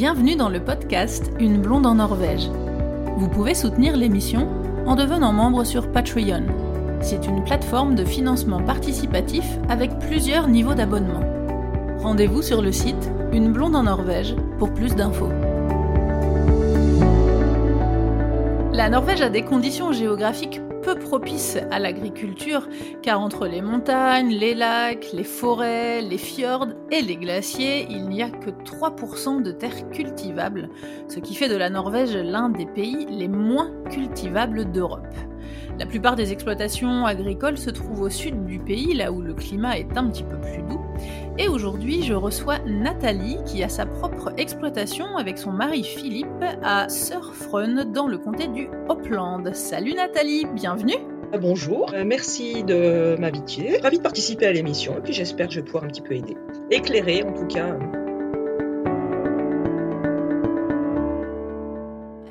Bienvenue dans le podcast Une blonde en Norvège. Vous pouvez soutenir l'émission en devenant membre sur Patreon. C'est une plateforme de financement participatif avec plusieurs niveaux d'abonnement. Rendez-vous sur le site Une blonde en Norvège pour plus d'infos. La Norvège a des conditions géographiques peu propices à l'agriculture, car entre les montagnes, les lacs, les forêts, les fjords et les glaciers, il n'y a que 3% de terres cultivables, ce qui fait de la Norvège l'un des pays les moins cultivables d'Europe. La plupart des exploitations agricoles se trouvent au sud du pays, là où le climat est un petit peu plus doux. Et aujourd'hui, je reçois Nathalie qui a sa propre exploitation avec son mari Philippe à Surfrun dans le comté du Hopland. Salut Nathalie, bienvenue Bonjour, euh, merci de m'inviter. Ravi de participer à l'émission et puis j'espère que je vais pouvoir un petit peu aider. Éclairer en tout cas.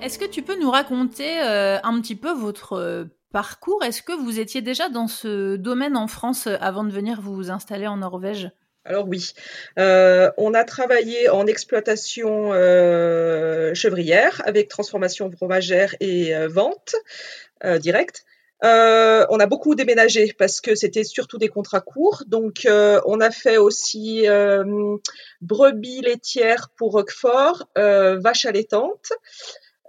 Est-ce que tu peux nous raconter euh, un petit peu votre euh, parcours? Est-ce que vous étiez déjà dans ce domaine en France avant de venir vous installer en Norvège? Alors oui, euh, on a travaillé en exploitation euh, chevrière avec transformation fromagère et euh, vente directe. On a beaucoup déménagé parce que c'était surtout des contrats courts. Donc on a fait aussi brebis laitières pour Roquefort, vaches allaitantes.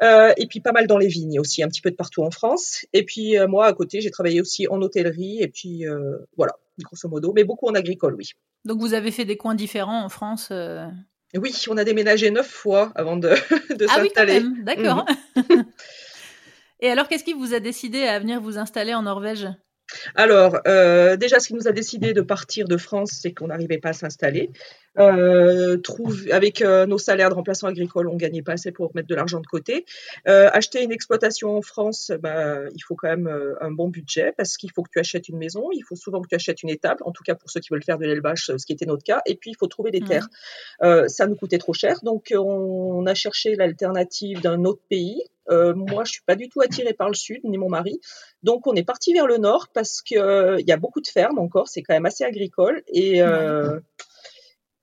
Euh, et puis pas mal dans les vignes aussi, un petit peu de partout en France. Et puis euh, moi, à côté, j'ai travaillé aussi en hôtellerie, et puis euh, voilà, grosso modo, mais beaucoup en agricole, oui. Donc vous avez fait des coins différents en France Oui, on a déménagé neuf fois avant de, de ah s'installer. Oui, d'accord. Mhm. et alors, qu'est-ce qui vous a décidé à venir vous installer en Norvège? Alors, euh, déjà, ce qui nous a décidé de partir de France, c'est qu'on n'arrivait pas à s'installer. Euh, avec euh, nos salaires de remplaçants agricoles, on gagnait pas assez pour mettre de l'argent de côté. Euh, acheter une exploitation en France, bah, il faut quand même euh, un bon budget parce qu'il faut que tu achètes une maison, il faut souvent que tu achètes une étable, en tout cas pour ceux qui veulent faire de l'élevage, ce qui était notre cas, et puis il faut trouver des terres. ça nous coûtait trop cher, donc on a cherché l'alternative d'un autre pays euh, moi, je suis pas du tout attirée par le sud, ni mon mari. Donc, on est parti vers le nord parce que euh, il y a beaucoup de fermes encore. C'est quand même assez agricole et euh,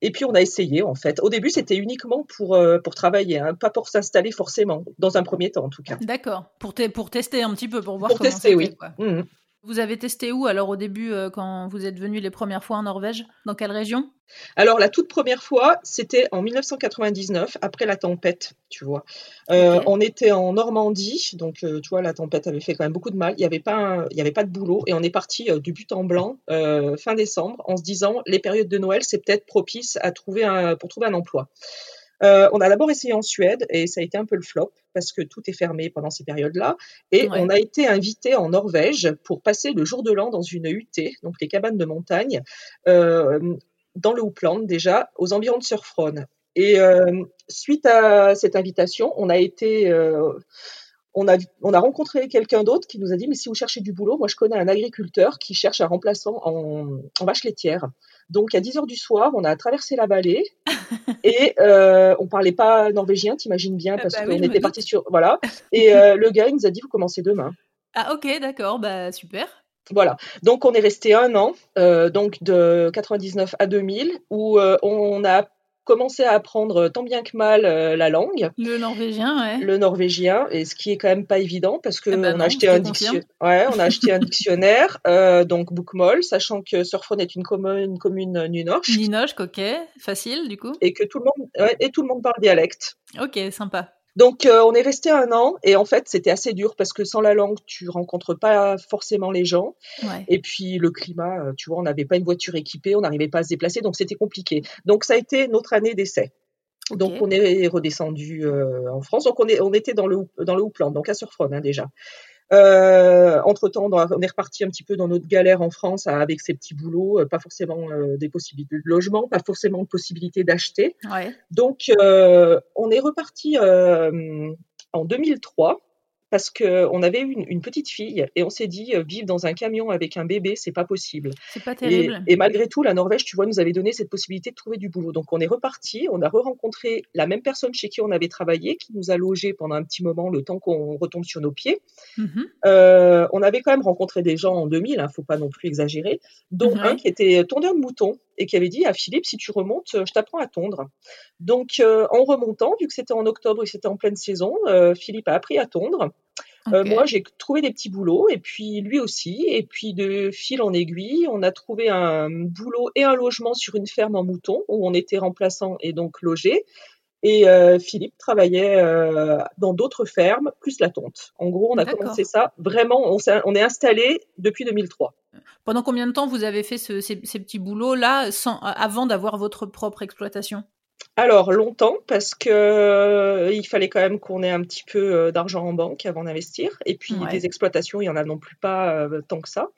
et puis on a essayé en fait. Au début, c'était uniquement pour pour travailler, hein, pas pour s'installer forcément, dans un premier temps en tout cas. D'accord. Pour pour tester un petit peu, pour voir pour comment tester, oui. Quoi. Mmh. Vous avez testé où alors au début quand vous êtes venu les premières fois en Norvège? Dans quelle région? Alors la toute première fois, c'était en 1999, après la tempête, tu vois. Euh, on était en Normandie, donc euh, tu vois, la tempête avait fait quand même beaucoup de mal. Il n'y avait pas, il y avait pas de boulot, et on est parti euh, du but en blanc fin décembre, en se disant les périodes de Noël, c'est peut-être propice à trouver un, pour trouver un emploi. On a d'abord essayé en Suède et ça a été un peu le flop parce que tout est fermé pendant ces périodes-là. Et on a été invité en Norvège pour passer le jour de l'an dans une UT, donc les cabanes de montagne, dans le Hoopland déjà, aux environs de Surfron. Et euh, suite à cette invitation, on a été, euh, on a, on a rencontré quelqu'un d'autre qui nous a dit mais si vous cherchez du boulot, moi je connais un agriculteur qui cherche un remplaçant en, en vache laitière. Donc à 10 heures du soir, on a traversé la vallée et euh, on parlait pas norvégien, t'imagines bien, parce bah qu'on était parti sur voilà. Et euh, le gars il nous a dit vous commencez demain. Ah ok d'accord bah super. Voilà. Donc on est resté un an, euh, donc de 99 à 2000, où euh, on a commencé à apprendre tant bien que mal euh, la langue. Le norvégien, ouais. Le norvégien, et ce qui est quand même pas évident parce que eh ben on, a acheté un ouais, on a acheté un dictionnaire, donc Bookmall, sachant que Surfone est une commune, une commune Nunoche. Nunoche, ok, facile du coup. Et que tout le monde, ouais, et tout le monde parle dialecte. Ok, sympa. Donc euh, on est resté un an et en fait c'était assez dur parce que sans la langue tu rencontres pas forcément les gens et puis le climat, euh, tu vois, on n'avait pas une voiture équipée, on n'arrivait pas à se déplacer donc c'était compliqué. Donc ça a été notre année d'essai. Donc on est redescendu euh, en France. Donc on, est, on était dans le dans le Houpland, donc à Surfron hein, déjà. Euh, entre temps, on est reparti un petit peu dans notre galère en France avec ces petits boulots, euh, pas forcément euh, des possibilités de logement, pas forcément de possibilité d'acheter. Ouais. Donc, euh, on est reparti en 2003 parce qu'on avait une, une petite fille et on s'est dit euh, vivre dans un camion avec un bébé, c'est pas possible. C'est pas terrible. Et, malgré tout, la Norvège, tu vois, nous avait donné cette possibilité de trouver du boulot. Donc on est reparti, on a re-rencontré la même personne chez qui on avait travaillé, qui nous a logé pendant un petit moment, le temps qu'on retombe sur nos pieds. Mm-hmm. Euh, on avait quand même rencontré des gens en 2000, hein, faut pas non plus exagérer, dont un qui était tondeur de moutons et qui avait dit à Philippe, si tu remontes, je t'apprends à tondre. Donc, en remontant, vu que c'était en octobre et c'était en pleine saison, Philippe a appris à tondre. moi, j'ai trouvé des petits boulots, et puis lui aussi. Et puis de fil en aiguille, on a trouvé un boulot et un logement sur une ferme en mouton où on était remplaçant et donc logé. Et euh, Philippe travaillait euh, dans d'autres fermes, plus la tonte. En gros, on a commencé ça vraiment, on, on est installé depuis 2003. Pendant combien de temps vous avez fait ce, ces, petits boulots-là avant d'avoir votre propre exploitation? Alors longtemps parce que euh, il fallait quand même qu'on ait un petit peu d'argent en banque avant d'investir et puis des exploitations il y en a non plus pas tant que ça.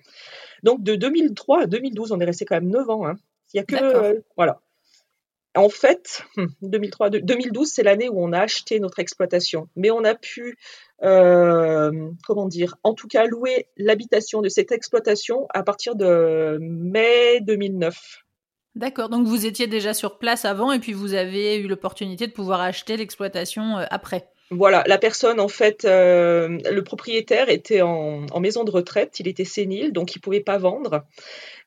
Donc de 2003 à 2012 on est resté quand même 9 ans. Hein. Il y a que voilà en fait, 2003, 2012, c'est l'année où on a acheté notre exploitation, mais on a pu, euh, comment dire, en tout cas louer l'habitation de cette exploitation à partir de mai 2009. D'accord, donc vous étiez déjà sur place avant et puis vous avez eu l'opportunité de pouvoir acheter l'exploitation euh, après. Voilà, la personne, en fait, euh, le propriétaire était en, maison de retraite, il était sénile, donc il pouvait pas vendre.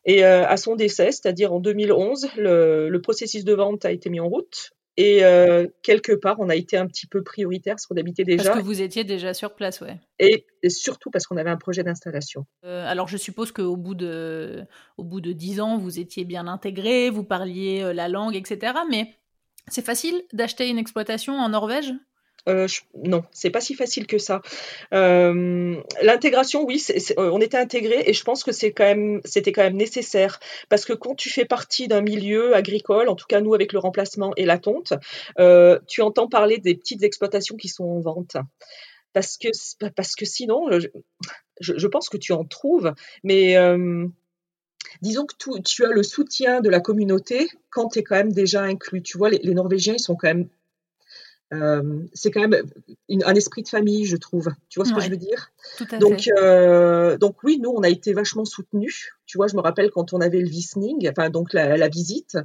Et euh, à son décès, c'est-à-dire en 2011, le, processus de vente a été mis en route. Et euh, quelque part, on a été un petit peu prioritaire parce qu'on habitait déjà. Parce que vous étiez déjà sur place, ouais. Et, surtout parce qu'on avait un projet d'installation. Euh, alors, je suppose qu'au bout de, au bout de 10 ans, vous étiez bien intégré, vous parliez la langue, etc. Mais c'est facile d'acheter une exploitation en Norvège? Euh, non, c'est pas si facile que ça. Euh, l'intégration, oui, euh, on était intégré et je pense que c'était quand même nécessaire parce que quand tu fais partie d'un milieu agricole, en tout cas nous avec le remplacement et la tonte, tu entends parler des petites exploitations qui sont en vente. Parce que, que sinon, je, pense que tu en trouves, mais disons que tu as le soutien de la communauté quand tu es quand même déjà inclus. Tu vois, les, les Norvégiens, ils sont quand même euh, c'est quand même un esprit de famille, je trouve. Tu vois ce que je veux dire? Donc, euh, donc oui, nous, on a été vachement soutenus. Tu vois, je me rappelle quand on avait le visning, enfin donc la, visite,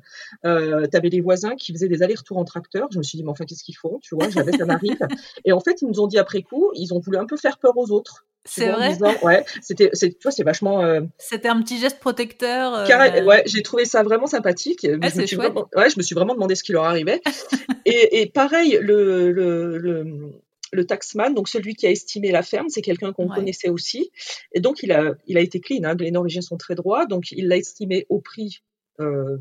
euh, tu avais les voisins qui faisaient des allers-retours en tracteur. Je me suis dit, mais enfin, qu'est-ce qu'ils font? Tu vois, j'avais ça m'arrive. Et en fait, ils nous ont dit après coup, ils ont voulu un peu faire peur aux autres. C'est vrai. ouais, c'était, tu vois, c'est vachement. Euh, c'était un petit geste protecteur. Euh... ouais, j'ai trouvé ça vraiment sympathique. Je, me suis vraiment, ouais, je me suis vraiment demandé ce qui leur arrivait. et, et, pareil, le, le, le, le, taxman, donc celui qui a estimé la ferme, c'est quelqu'un qu'on connaissait aussi. Et donc, il a, il a été clean. Hein, les Norvégiens sont très droits, donc il l'a estimé au prix. Euh,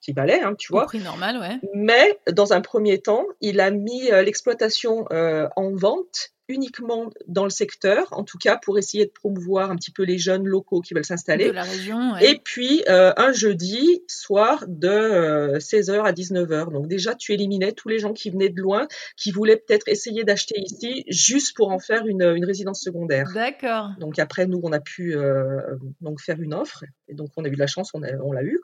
qui valait, hein, tu vois. Au prix normal, ouais. Mais dans un premier temps, il a mis euh, l'exploitation euh, en vente uniquement dans le secteur, en tout cas pour essayer de promouvoir un petit peu les jeunes locaux qui veulent s'installer. De la région. Et puis euh, un jeudi soir de 16h euh, à 19h. Donc déjà tu éliminais tous les gens qui venaient de loin, qui voulaient peut-être essayer d'acheter ici juste pour en faire une, une résidence secondaire. D'accord. Donc après nous on a pu euh, donc faire une offre et donc on a eu de la chance, on, on l'a eu.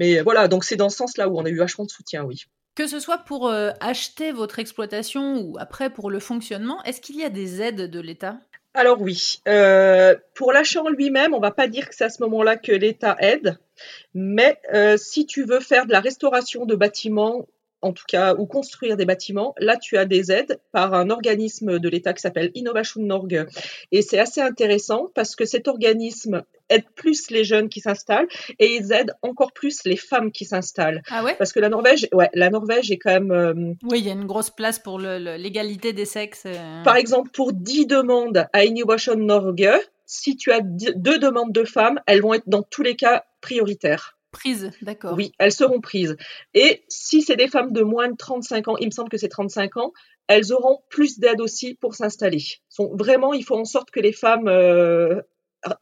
Mais voilà donc c'est dans ce sens-là où on a eu vachement de soutien, oui. Que ce soit pour euh, acheter votre exploitation ou après pour le fonctionnement, est-ce qu'il y a des aides de l'État? Alors oui, euh, pour l'achat en lui-même, on va pas dire que c'est à ce moment-là que l'État aide, mais euh, si tu veux faire de la restauration de bâtiments en tout cas, ou construire des bâtiments, là, tu as des aides par un organisme de l'État qui s'appelle Innovation Norge. Et c'est assez intéressant parce que cet organisme aide plus les jeunes qui s'installent et ils aident encore plus les femmes qui s'installent. Ah ouais? Parce que la Norvège, ouais, la Norvège est quand même. Euh, oui, il y a une grosse place pour l'égalité des sexes. Euh. Par exemple, pour 10 demandes à Innovation Norge, si tu as deux demandes de femmes, elles vont être dans tous les cas prioritaires. Prises, d'accord. Oui, elles seront prises. Et si c'est des femmes de moins de 35 ans, il me semble que c'est 35 ans, elles auront plus d'aide aussi pour s'installer. Vraiment, il faut en sorte que les femmes euh,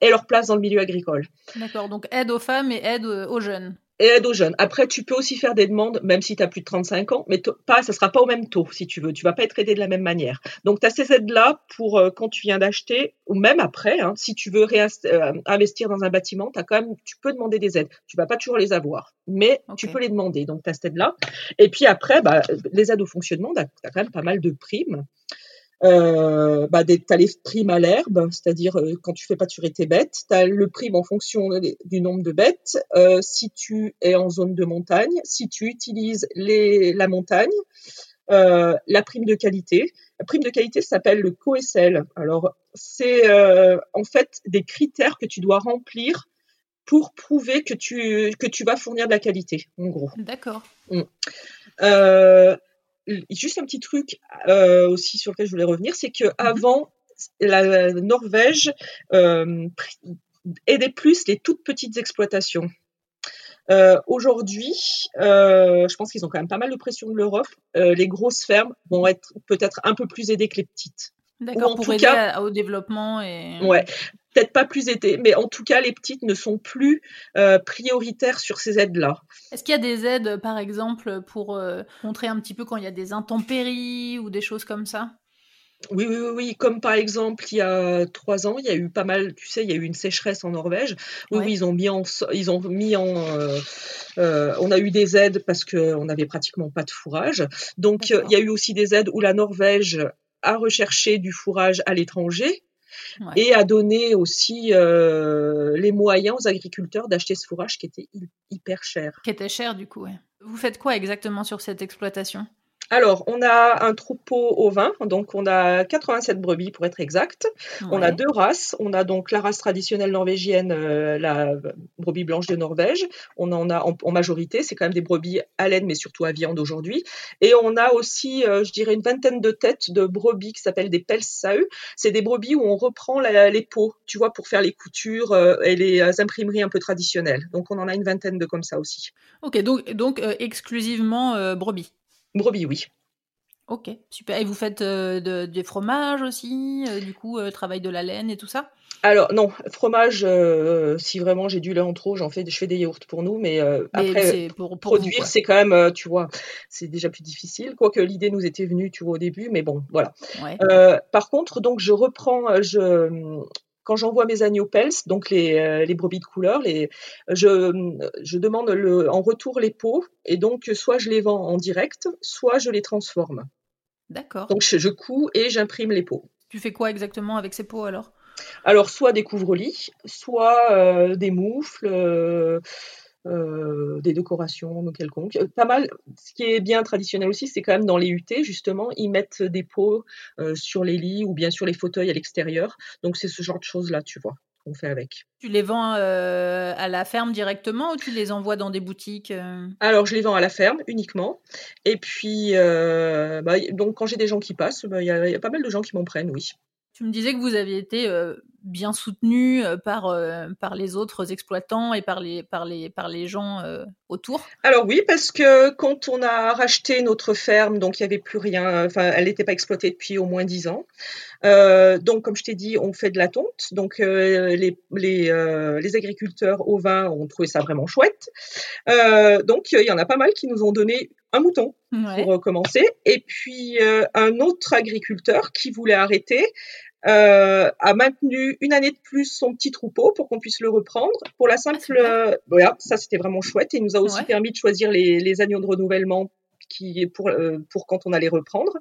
aient leur place dans le milieu agricole. D'accord, donc aide aux femmes et aide aux jeunes et aide aux jeunes. Après, tu peux aussi faire des demandes, même si tu as plus de 35 ans, mais pas, ça sera pas au même taux, si tu veux. Tu vas pas être aidé de la même manière. Donc, tu as ces aides-là pour euh, quand tu viens d'acheter, ou même après, hein, si tu veux euh, investir dans un bâtiment, as quand même, tu peux demander des aides. Tu vas pas toujours les avoir, mais tu peux les demander. Donc, tu as cette aide-là. Et puis après, bah, les aides au fonctionnement, tu as, quand même pas mal de primes. Euh, bah, tu as les primes à l'herbe, c'est-à-dire euh, quand tu fais pâturer tes bêtes, tu as le prime en fonction du nombre de bêtes, euh, si tu es en zone de montagne, si tu utilises les, la montagne, euh, la prime de qualité. La prime de qualité s'appelle le COSL. Alors, c'est en fait des critères que tu dois remplir pour prouver que tu, que tu vas fournir de la qualité, en gros. D'accord. Mm. Euh, juste un petit truc euh, aussi sur lequel je voulais revenir, c'est que mhm. avant la Norvège euh, aidait plus les toutes petites exploitations. Aujourd'hui, je pense qu'ils ont quand même pas mal de pression de l'Europe. les grosses fermes vont être peut-être un peu plus aidées que les petites. D'accord, pour aider au développement et. Ouais, peut-être pas plus aidées, mais en tout cas, les petites ne sont plus euh, prioritaires sur ces aides-là. Est-ce qu'il y a des aides, par exemple, pour euh, montrer un petit peu quand il y a des intempéries ou des choses comme ça? Oui, oui, oui, comme par exemple, il y a trois ans, il y a eu pas mal, tu sais, il y a eu une sécheresse en Norvège. Oui, oui, ils ont mis en, ils ont mis en, euh, on a eu des aides parce qu'on n'avait pratiquement pas de fourrage. Donc, il y a eu aussi des aides où la Norvège a recherché du fourrage à l'étranger et à donner aussi euh, les moyens aux agriculteurs d'acheter ce fourrage qui était hyper cher. Qui était cher du coup. Vous faites quoi exactement sur cette exploitation? Alors, on a un troupeau au vin, donc on a 87 brebis pour être exact. On a deux races. On a donc la race traditionnelle norvégienne, euh, la brebis blanche de Norvège. On en a en, majorité, c'est quand même des brebis à laine, mais surtout à viande aujourd'hui. Et on a aussi, euh, je dirais, une vingtaine de têtes de brebis qui s'appellent des Pelsau. C'est des brebis où on reprend les peaux, tu vois, pour faire les coutures euh, et les imprimeries un peu traditionnelles. Donc on en a une vingtaine de comme ça aussi. Ok, donc, donc exclusivement brebis. Brebis, oui. Ok, super. Et vous faites euh, des fromages aussi, euh, du coup, euh, travail de la laine et tout ça? Alors non, fromage, si vraiment j'ai du lait en trop, j'en fais, je fais des yaourts pour nous, mais, après pour, produire, c'est quand même, tu vois, c'est déjà plus difficile. Quoique l'idée nous était venue, tu vois, au début, mais bon, voilà. par contre, donc je reprends, je quand j'envoie mes agneaux pels, donc les, les, brebis de couleur, les, je, je demande le, en retour les peaux et donc soit je les vends en direct, soit je les transforme. D'accord. Donc je, je couds et j'imprime les pots. Tu fais quoi exactement avec ces pots alors? Alors soit des couvre-lits, soit euh, des moufles. Euh, euh, des décorations quelconques. Pas mal. Ce qui est bien traditionnel aussi, c'est quand même dans les UT, justement, ils mettent des pots sur les lits ou bien sur les fauteuils à l'extérieur. Donc c'est ce genre de choses-là, tu vois qu'on fait avec. Tu les vends euh, à la ferme directement ou tu les envoies dans des boutiques euh? Alors, je les vends à la ferme uniquement. Et puis, euh, bah, donc, quand j'ai des gens qui passent, bah, il y, a pas mal de gens qui m'en prennent, oui. Tu me disais que vous aviez été bien soutenu par, par les autres exploitants et par les, par les, par les gens autour Alors oui, parce que quand on a racheté notre ferme, donc il n'y avait plus rien, enfin elle n'était pas exploitée depuis au moins dix ans. Euh, donc, comme je t'ai dit, on fait de la tonte. Donc, euh, les, les, euh, les, agriculteurs au vin ont trouvé ça vraiment chouette. donc, il y en a pas mal qui nous ont donné un mouton pour commencer. Et puis, un autre agriculteur qui voulait arrêter euh, a maintenu une année de plus son petit troupeau pour qu'on puisse le reprendre. Pour la ah, simple, voilà, ça c'était vraiment chouette et il nous a aussi permis de choisir les, les agneaux de renouvellement qui pour euh, pour quand on allait reprendre,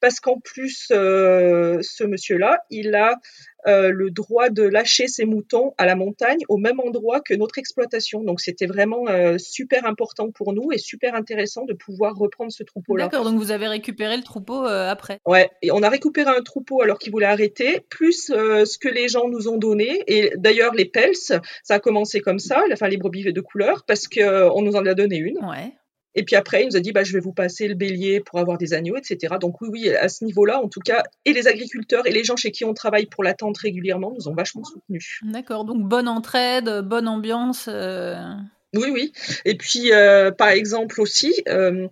parce qu'en plus euh, ce monsieur-là, il a euh, le droit de lâcher ses moutons à la montagne au même endroit que notre exploitation. Donc c'était vraiment super important pour nous et super intéressant de pouvoir reprendre ce troupeau-là. D'accord, donc vous avez récupéré le troupeau après. Ouais, et on a récupéré un troupeau alors qu'il voulait arrêter, plus ce que les gens nous ont donné. Et d'ailleurs les pels, ça a commencé comme ça, enfin les brebis de couleur, parce que on nous en a donné une. Ouais. Et puis après, il nous a dit, bah, je vais vous passer le bélier pour avoir des agneaux, etc. Donc oui, oui, à ce niveau-là, en tout cas, et les agriculteurs et les gens chez qui on travaille pour l'attente régulièrement nous ont vachement soutenus. D'accord, donc bonne entraide, bonne ambiance. Euh. Oui, oui. Et puis, euh, par exemple aussi, euh,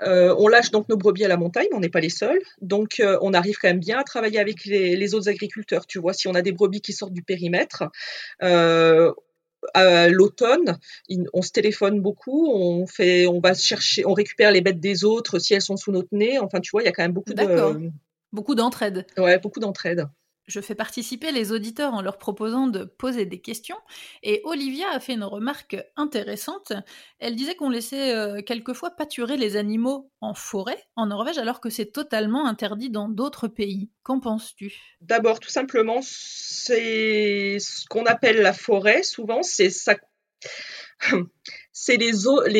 on lâche donc nos brebis à la montagne, on n'est pas les seuls. Donc, on arrive quand même bien à travailler avec les, les, autres agriculteurs. Tu vois, si on a des brebis qui sortent du périmètre, à l'automne, on se téléphone beaucoup, on fait, on va chercher, on récupère les bêtes des autres si elles sont sous notre nez. Enfin, tu vois, il y a quand même beaucoup de beaucoup d'entraide. Ouais, beaucoup d'entraide je fais participer les auditeurs en leur proposant de poser des questions. Et Olivia a fait une remarque intéressante. Elle disait qu'on laissait euh, quelquefois pâturer les animaux en forêt en Norvège alors que c'est totalement interdit dans d'autres pays. Qu'en penses-tu? D'abord, tout simplement, c'est ce qu'on appelle la forêt. Souvent, c'est ça. c'est les, zones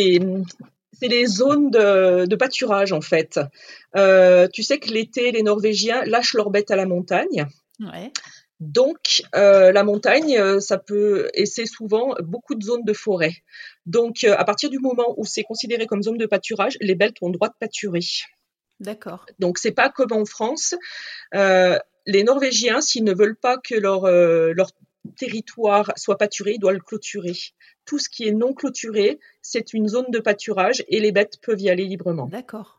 de, pâturage en fait. Euh, tu sais que l'été, les Norvégiens lâchent leurs bêtes à la montagne. Ouais. Donc, euh, la montagne, euh, ça peut, et c'est souvent beaucoup de zones de forêt. Donc, euh, à partir du moment où c'est considéré comme zone de pâturage, les bêtes ont le droit de pâturer. D'accord. Donc, c'est pas comme en France. les Norvégiens, s'ils ne veulent pas que leur, leur territoire soit pâturé, ils doivent le clôturer. Tout ce qui est non clôturé, c'est une zone de pâturage et les bêtes peuvent y aller librement. D'accord.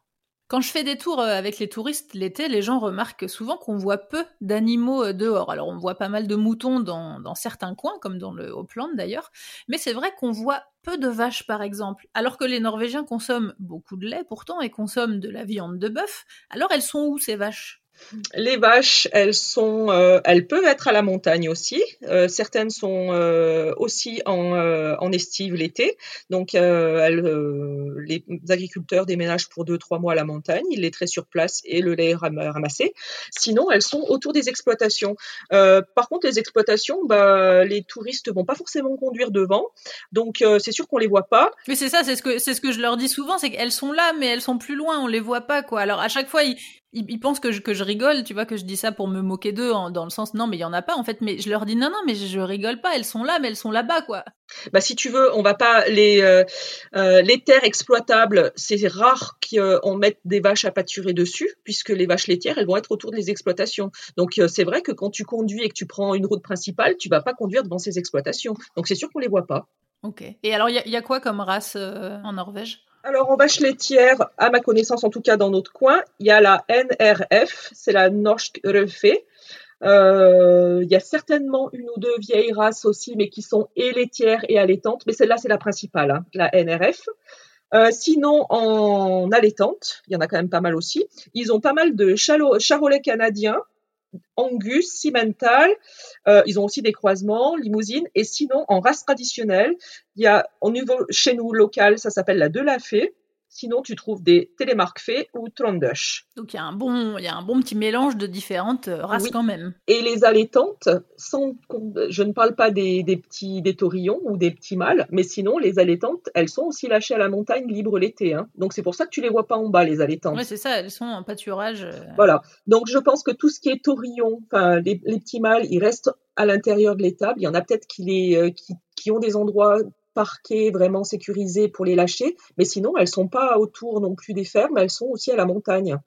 Quand je fais des tours euh, avec les touristes l'été, les gens remarquent souvent qu'on voit peu d'animaux euh, dehors. Alors on voit pas mal de moutons dans, certains coins, comme dans le Haut-Plan d'ailleurs, mais c'est vrai qu'on voit peu de vaches par exemple, alors que les Norvégiens consomment beaucoup de lait pourtant et consomment de la viande de bœuf. Alors elles sont où ces vaches? Les vaches, elles sont, euh, elles peuvent être à la montagne aussi. Euh, certaines sont euh, aussi en, estive l'été. Donc, les agriculteurs déménagent pour deux trois mois à la montagne. Ils les traitent sur place et le lait est ramassé. Sinon, elles sont autour des exploitations. par contre, les exploitations, bah, les touristes vont pas forcément conduire devant. Donc, c'est sûr qu'on les voit pas. Mais c'est ça, c'est ce que ce que je leur dis souvent, c'est qu'elles sont là, mais elles sont plus loin. On les voit pas, quoi. Alors à chaque fois, ils, ils, pensent que je, que je rigole, tu vois, que je dis ça pour me moquer d'eux, dans le sens non, mais il y en a pas en fait. Mais je leur dis non, non, mais je, rigole pas, elles sont là, mais elles sont là-bas, quoi. Bah si tu veux, on va pas les euh, euh, les terres exploitables, c'est rare qu'on mette des vaches à pâturer dessus, puisque les vaches laitières, elles vont être autour des exploitations. Donc euh, c'est vrai que quand tu conduis et que tu prends une route principale, tu vas pas conduire devant ces exploitations. Donc c'est sûr qu'on les voit pas. Ok. Et alors il y, y, a quoi comme race en Norvège? Alors, en vache laitière, à ma connaissance, en tout cas dans notre coin, il y a la NRF, c'est la Norsk Røfe. Euh, il y a certainement une ou deux vieilles races aussi, mais qui sont et laitières et allaitantes. Mais celle-là, c'est la principale, hein, la NRF. Euh, sinon, en allaitante, il y en a quand même pas mal aussi. Ils ont pas mal de charolais canadiens, Angus, Cimental. Euh, ils ont aussi des croisements, limousines. Et sinon, en race traditionnelle, il y a au niveau chez nous local, ça s'appelle la Delafé. Sinon, tu trouves des Telemark-Fées ou Trondøsh. Donc, il y, a un bon, il y a un bon petit mélange de différentes euh, races quand même. Et les allaitantes, je ne parle pas des, petits des taurillons ou des petits mâles, mais sinon, les allaitantes, elles sont aussi lâchées à la montagne libre l'été. Hein. Donc, c'est pour ça que tu les vois pas en bas, les allaitantes. Oui, c'est ça, elles sont en pâturage. Euh. Voilà. Donc, je pense que tout ce qui est taurillon, enfin, les, petits mâles, ils restent à l'intérieur de l'étable. Il y en a peut-être qui, euh, qui, qui ont des endroits parquets vraiment sécurisés pour les lâcher, mais sinon elles sont pas autour non plus des fermes, elles sont aussi à la montagne.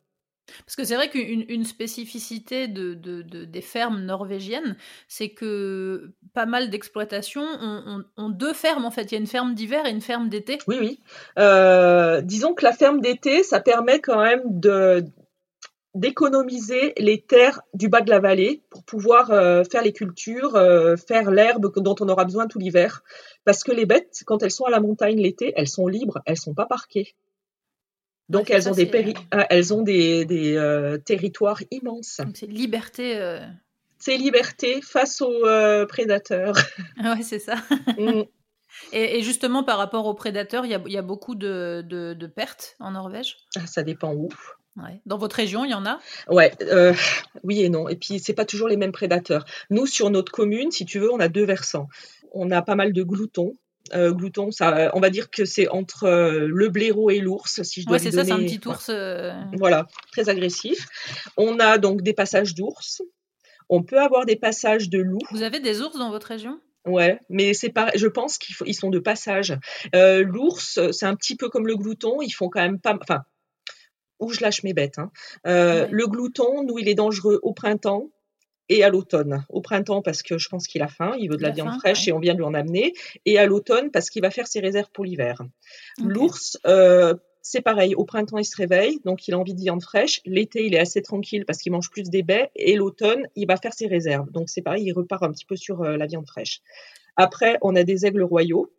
Parce que c'est vrai qu'une spécificité de, des fermes norvégiennes, c'est que pas mal d'exploitations ont, deux fermes en fait. Il y a une ferme d'hiver et une ferme d'été. Oui, oui. Euh, disons que la ferme d'été, ça permet quand même de, d'économiser les terres du bas de la vallée pour pouvoir euh, faire les cultures, euh, faire l'herbe dont on aura besoin tout l'hiver. Parce que les bêtes, quand elles sont à la montagne l'été, elles sont libres, elles sont pas parquées. Donc elles, ont des euh, elles ont des, des territoires immenses. C'est liberté. C'est liberté face aux prédateurs. ouais, c'est ça. Mm. Et, justement, par rapport aux prédateurs, il y a, y a, beaucoup de, de, de pertes en Norvège? Ah, Ça dépend où. Dans votre région, il y en a? Ouais, euh, oui et non. Et puis c'est pas toujours les mêmes prédateurs. Nous, sur notre commune, si tu veux, on a deux versants. On a pas mal de gloutons. Euh, glouton, ça, on va dire que c'est entre euh, le blaireau et l'ours, si je dois ouais, c'est ça, c'est un petit ours. Voilà, très agressif. On a donc des passages d'ours. On peut avoir des passages de loups. Vous avez des ours dans votre région? Ouais, mais c'est pas. Je pense qu'ils sont de passage. L'ours, c'est un petit peu comme le glouton. Ils font quand même pas. Enfin, où je lâche mes bêtes. Hein. Euh, le glouton, nous, il est dangereux au printemps et à l'automne. Au printemps parce que je pense qu'il a faim, il veut de la, viande fraîche et on vient de lui en amener. Et à l'automne parce qu'il va faire ses réserves pour l'hiver. L'ours, euh, c'est pareil. Au printemps, il se réveille, donc il a envie de viande fraîche. L'été, il est assez tranquille parce qu'il mange plus des baies. Et l'automne, il va faire ses réserves. Donc c'est pareil, il repart un petit peu sur euh, la viande fraîche. Après, on a des aigles royaux.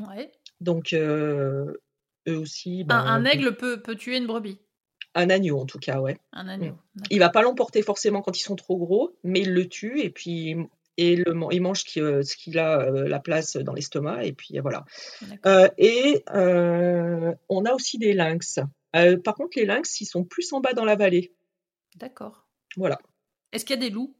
Ouais. Donc eux aussi. un, ben, un, aigle peut, peut tuer une brebis. Un agneau, en tout cas, ouais. Un agneau. Mm. Il va pas l'emporter forcément quand ils sont trop gros, mais il le tue et puis et le, il mange ce qu'il a euh, la place dans l'estomac et puis voilà. Euh, et euh, on a aussi des lynx. par contre, les lynx, ils sont plus en bas dans la vallée. D'accord. Voilà. Est-ce qu'il y a des loups?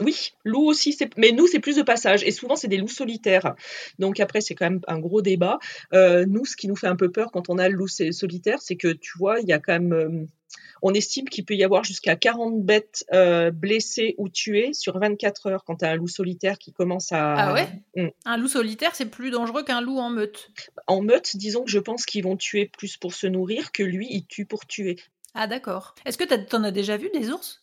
Oui, loup aussi, mais nous c'est plus de passage et souvent c'est des loups solitaires. Donc après c'est quand même un gros débat. Euh, nous, ce qui nous fait un peu peur quand on a le loup solitaire, c'est que tu vois, il y a quand même, euh, on estime qu'il peut y avoir jusqu'à 40 bêtes euh, blessées ou tuées sur 24 heures quand tu as un loup solitaire qui commence à. Ah ouais? Mm. Un loup solitaire c'est plus dangereux qu'un loup en meute. En meute, disons que je pense qu'ils vont tuer plus pour se nourrir que lui il tue pour tuer. Ah d'accord. Est-ce que tu en as déjà vu des ours?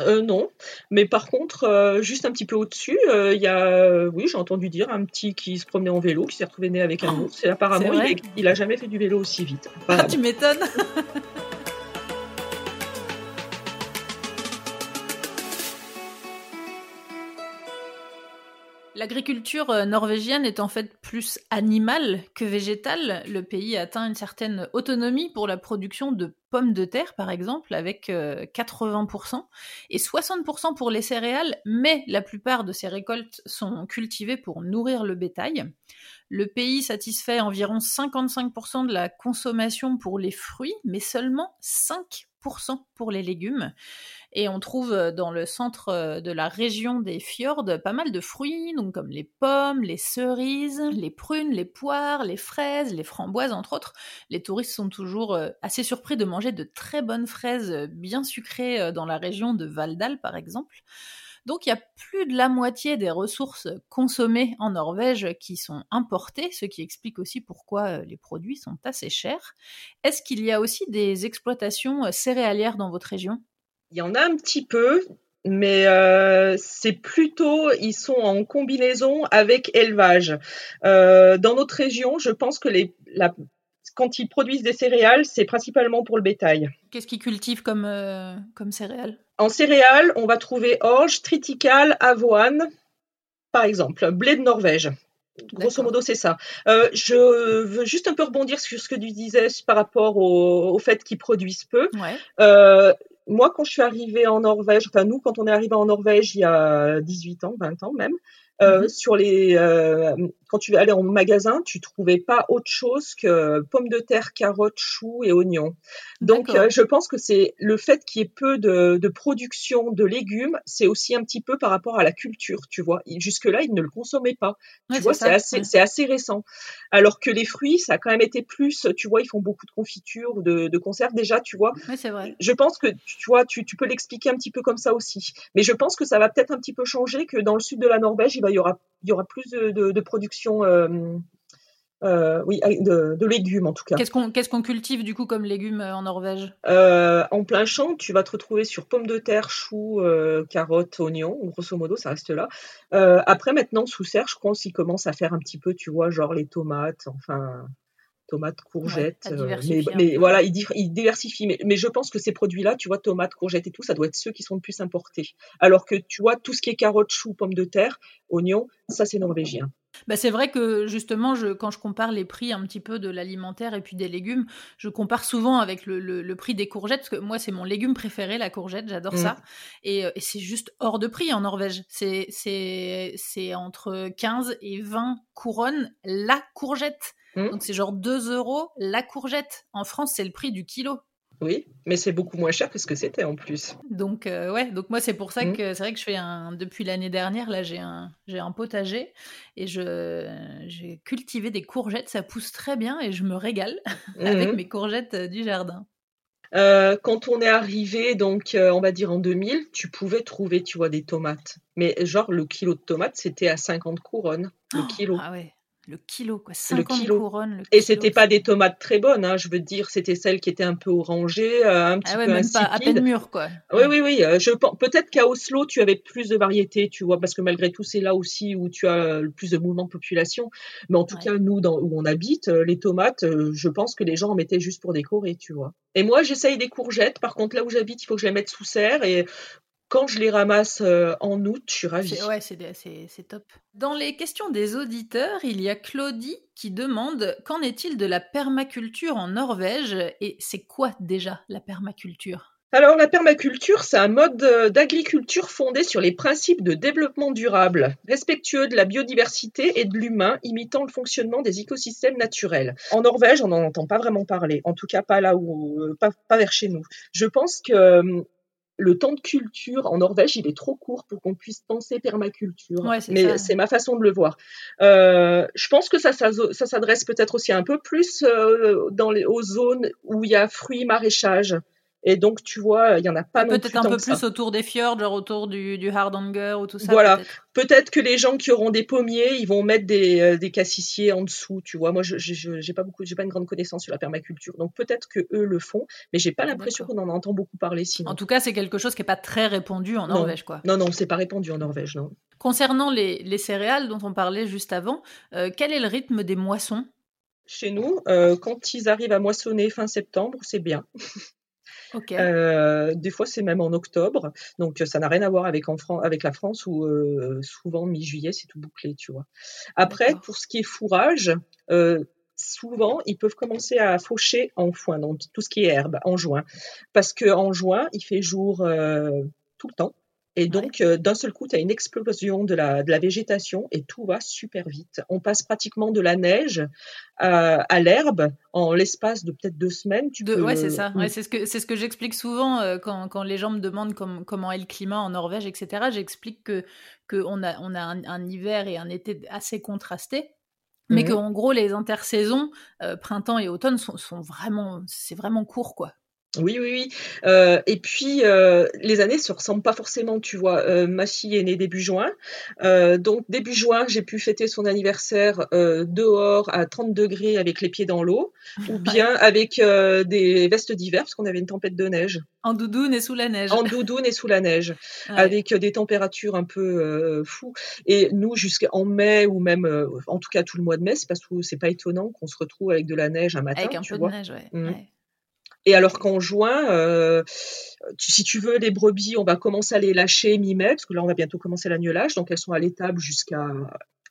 Euh, non, mais par contre, euh, juste un petit peu au-dessus, euh, il y a, oui, j'ai entendu dire un petit qui se promenait en vélo, qui s'est retrouvé né avec un oh, ours. Et apparemment, il, il, a jamais fait du vélo aussi vite. Ah, tu m'étonnes. L'agriculture euh, norvégienne est en fait plus animale que végétale. Le pays atteint une certaine autonomie pour la production de pommes de terre, par exemple, avec 80% euh, et 60% pour les céréales, mais la plupart de ces récoltes sont cultivées pour nourrir le bétail. Le pays satisfait environ 55% de la consommation pour les fruits, mais seulement 5% pour les légumes. Et on trouve euh, dans le centre euh, de la région des fjords pas mal de fruits, donc comme les pommes, les cerises, les prunes, les poires, les fraises, les framboises, entre autres. Les touristes sont toujours euh, assez surpris de manger de très bonnes fraises bien sucrées dans la région de Valdal, par exemple. Donc il y a plus de la moitié des ressources consommées en Norvège qui sont importées, ce qui explique aussi pourquoi les produits sont assez chers. Est-ce qu'il y a aussi des exploitations céréalières dans votre région? Il y en a un petit peu, mais euh, c'est plutôt, ils sont en combinaison avec élevage. Euh, dans notre région, je pense que les, quand ils produisent des céréales, c'est principalement pour le bétail. Qu'est-ce qu'ils cultivent comme, euh, comme céréales? En céréales, on va trouver orge, triticale, avoine, par exemple, blé de Norvège. Grosso modo, c'est ça. je veux juste un peu rebondir sur ce que tu disais par rapport au, fait qu'ils produisent peu. Ouais moi, quand je suis arrivée en Norvège, enfin nous, quand on est arrivé en Norvège il y a 18 ans, 20 ans même, euh, mhm. sur les, euh, quand tu allais en magasin, tu trouvais pas autre chose que pommes de terre, carottes, choux et oignons. Donc, euh, je pense que c'est le fait qu'il y ait peu de, de, production de légumes, c'est aussi un petit peu par rapport à la culture, tu vois. Jusque-là, ils ne le consommaient pas. tu vois, c'est assez, c'est assez récent. Alors que les fruits, ça a quand même été plus, tu vois, ils font beaucoup de confitures, de, de conserves déjà, tu vois. Oui, c'est vrai. Je pense que, tu vois, tu, tu peux l'expliquer un petit peu comme ça aussi. Mais je pense que ça va peut-être un petit peu changer, que dans le sud de la Norvège, il, va, y, aura, il y aura plus de, de production euh, euh, oui, de, légumes en tout cas. Qu'est-ce qu'on qu'est-ce qu'on cultive du coup comme légumes euh, en Norvège? En plein champ, tu vas te retrouver sur pommes de terre, choux, carottes, oignons. Grosso modo, ça reste là. après, maintenant, sous serre, je pense qu'ils commencent à faire un petit peu, tu vois, genre les tomates, enfin tomates, courgettes. mais, voilà, ils, diversifient. Mais, mais, je pense que ces produits-là, tu vois, tomates, courgettes et tout, ça doit être ceux qui sont le plus importés. Alors que tu vois, tout ce qui est carottes, choux, pommes de terre, oignons, ça c'est norvégien. Bah c'est vrai que justement, je, quand je compare les prix un petit peu de l'alimentaire et puis des légumes, je compare souvent avec le, le, prix des courgettes, parce que moi, c'est mon légume préféré, la courgette, j'adore ça. Mm. Euh, et, c'est juste hors de prix en Norvège. C'est, c'est, c'est entre 15 et 20 couronnes la courgette. Mm. Donc c'est genre 2 euros la courgette. En France, c'est le prix du kilo. Oui, mais c'est beaucoup moins cher que ce que c'était en plus. Donc euh, ouais, donc moi c'est pour ça mmh. que c'est vrai que je fais un depuis l'année dernière là j'ai un j'ai un potager et je j'ai cultivé des courgettes, ça pousse très bien et je me régale avec mmh. mes courgettes euh, du jardin. Euh, quand on est arrivé, donc on va dire en 2000, tu pouvais trouver, tu vois, des tomates. Mais genre le kilo de tomates, c'était à 50 couronnes le oh, kilo. Ah ouais. Le kilo, quoi. 50 le couronnes. Le et c'était pas des tomates très bonnes, hein, je veux dire, c'était celles qui étaient un peu orangées, euh, un petit ah peu même Pas à peine mûres, quoi. Oui, oui, oui. Euh, je peut-être qu'à Oslo, tu avais plus de variétés, tu vois, parce que malgré tout, c'est là aussi où tu as le plus de mouvement de population. Mais en tout cas, nous, dans, où on habite, euh, les tomates, je pense que les gens en mettaient juste pour décorer, tu vois. Et moi, j'essaye des courgettes. Par contre, là où j'habite, il faut que je les mette sous serre. Et quand je les ramasse euh, en août, je suis ravie. Ouais, c'est top. Dans les questions des auditeurs, il y a Claudie qui demande qu'en est-il de la permaculture en Norvège et c'est quoi déjà la permaculture? Alors la permaculture, c'est un mode d'agriculture fondé sur les principes de développement durable, respectueux de la biodiversité et de l'humain, imitant le fonctionnement des écosystèmes naturels. En Norvège, on n'en entend pas vraiment parler, en tout cas pas là où, euh, pas vers chez nous. Je pense que le temps de culture en Norvège, il est trop court pour qu'on puisse penser permaculture. Mais c'est ma façon de le voir. Euh, je pense que ça, ça, s'adresse peut-être aussi un peu plus euh, dans les, aux zones où il y a fruits maraîchage. Et donc, tu vois, il y en a pas non Peut-être un peu plus autour des fjords, genre autour du, du Hardanger ou tout ça. Voilà. Peut-être que les gens qui auront des pommiers, ils vont mettre des, euh, des cassissiers en dessous, tu vois. Moi, je j'ai pas beaucoup, j'ai pas une grande connaissance sur la permaculture, donc peut-être que eux le font, mais j'ai pas l'impression qu'on en entend beaucoup parler. Sinon. En tout cas, c'est quelque chose qui est pas très répandu en Norvège, quoi. Non, non, c'est pas répandu en Norvège, non. Concernant les, les céréales dont on parlait juste avant, euh, quel est le rythme des moissons? Chez nous, euh, quand ils arrivent à moissonner fin septembre, c'est bien. Euh, des fois, c'est même en octobre. Donc, ça n'a rien à voir avec, en avec la France où euh, souvent mi-juillet, c'est tout bouclé, tu vois. Après, pour ce qui est fourrage, euh, souvent, ils peuvent commencer à faucher en foin, donc tout ce qui est herbe, en juin. Parce que en juin, il fait jour tout le temps. Et donc, euh, d'un seul coup, tu as une explosion de la, de la végétation et tout va super vite. On passe pratiquement de la neige à, à l'herbe en l'espace de peut-être deux semaines. Tu peux... Ouais, c'est ça. Ouais, c'est ce que, c'est ce que j'explique souvent euh, quand, quand, les gens me demandent comment est le climat en Norvège, etc. J'explique que qu'on a, on a un, hiver et un été assez contrastés. Mais mmh qu'en gros, les intersaisons, euh, printemps et automne, sont, sont vraiment, c'est vraiment court, quoi. Oui, oui, oui. Euh, et puis, euh, les années se ressemblent pas forcément, tu vois. Euh, ma fille est née début juin. donc, début juin, j'ai pu fêter son anniversaire dehors à 30 degrés avec les pieds dans l'eau, ou bien avec des vestes d'hiver, parce qu'on avait une tempête de neige. En doudoune et sous la neige. En doudoune et sous la neige, avec des températures un peu fous. Et nous, jusqu'en mai, ou même, en tout cas tout le mois de mai, c'est pas, c'est pas étonnant qu'on se retrouve avec de la neige un matin. Avec un peu de neige, ouais. Mmh. Et alors qu'en juin, euh, si tu veux, les brebis, on va commencer à les lâcher mi-mai, parce que là, on va bientôt commencer l'agnelage, donc elles sont à l'étable jusqu'à,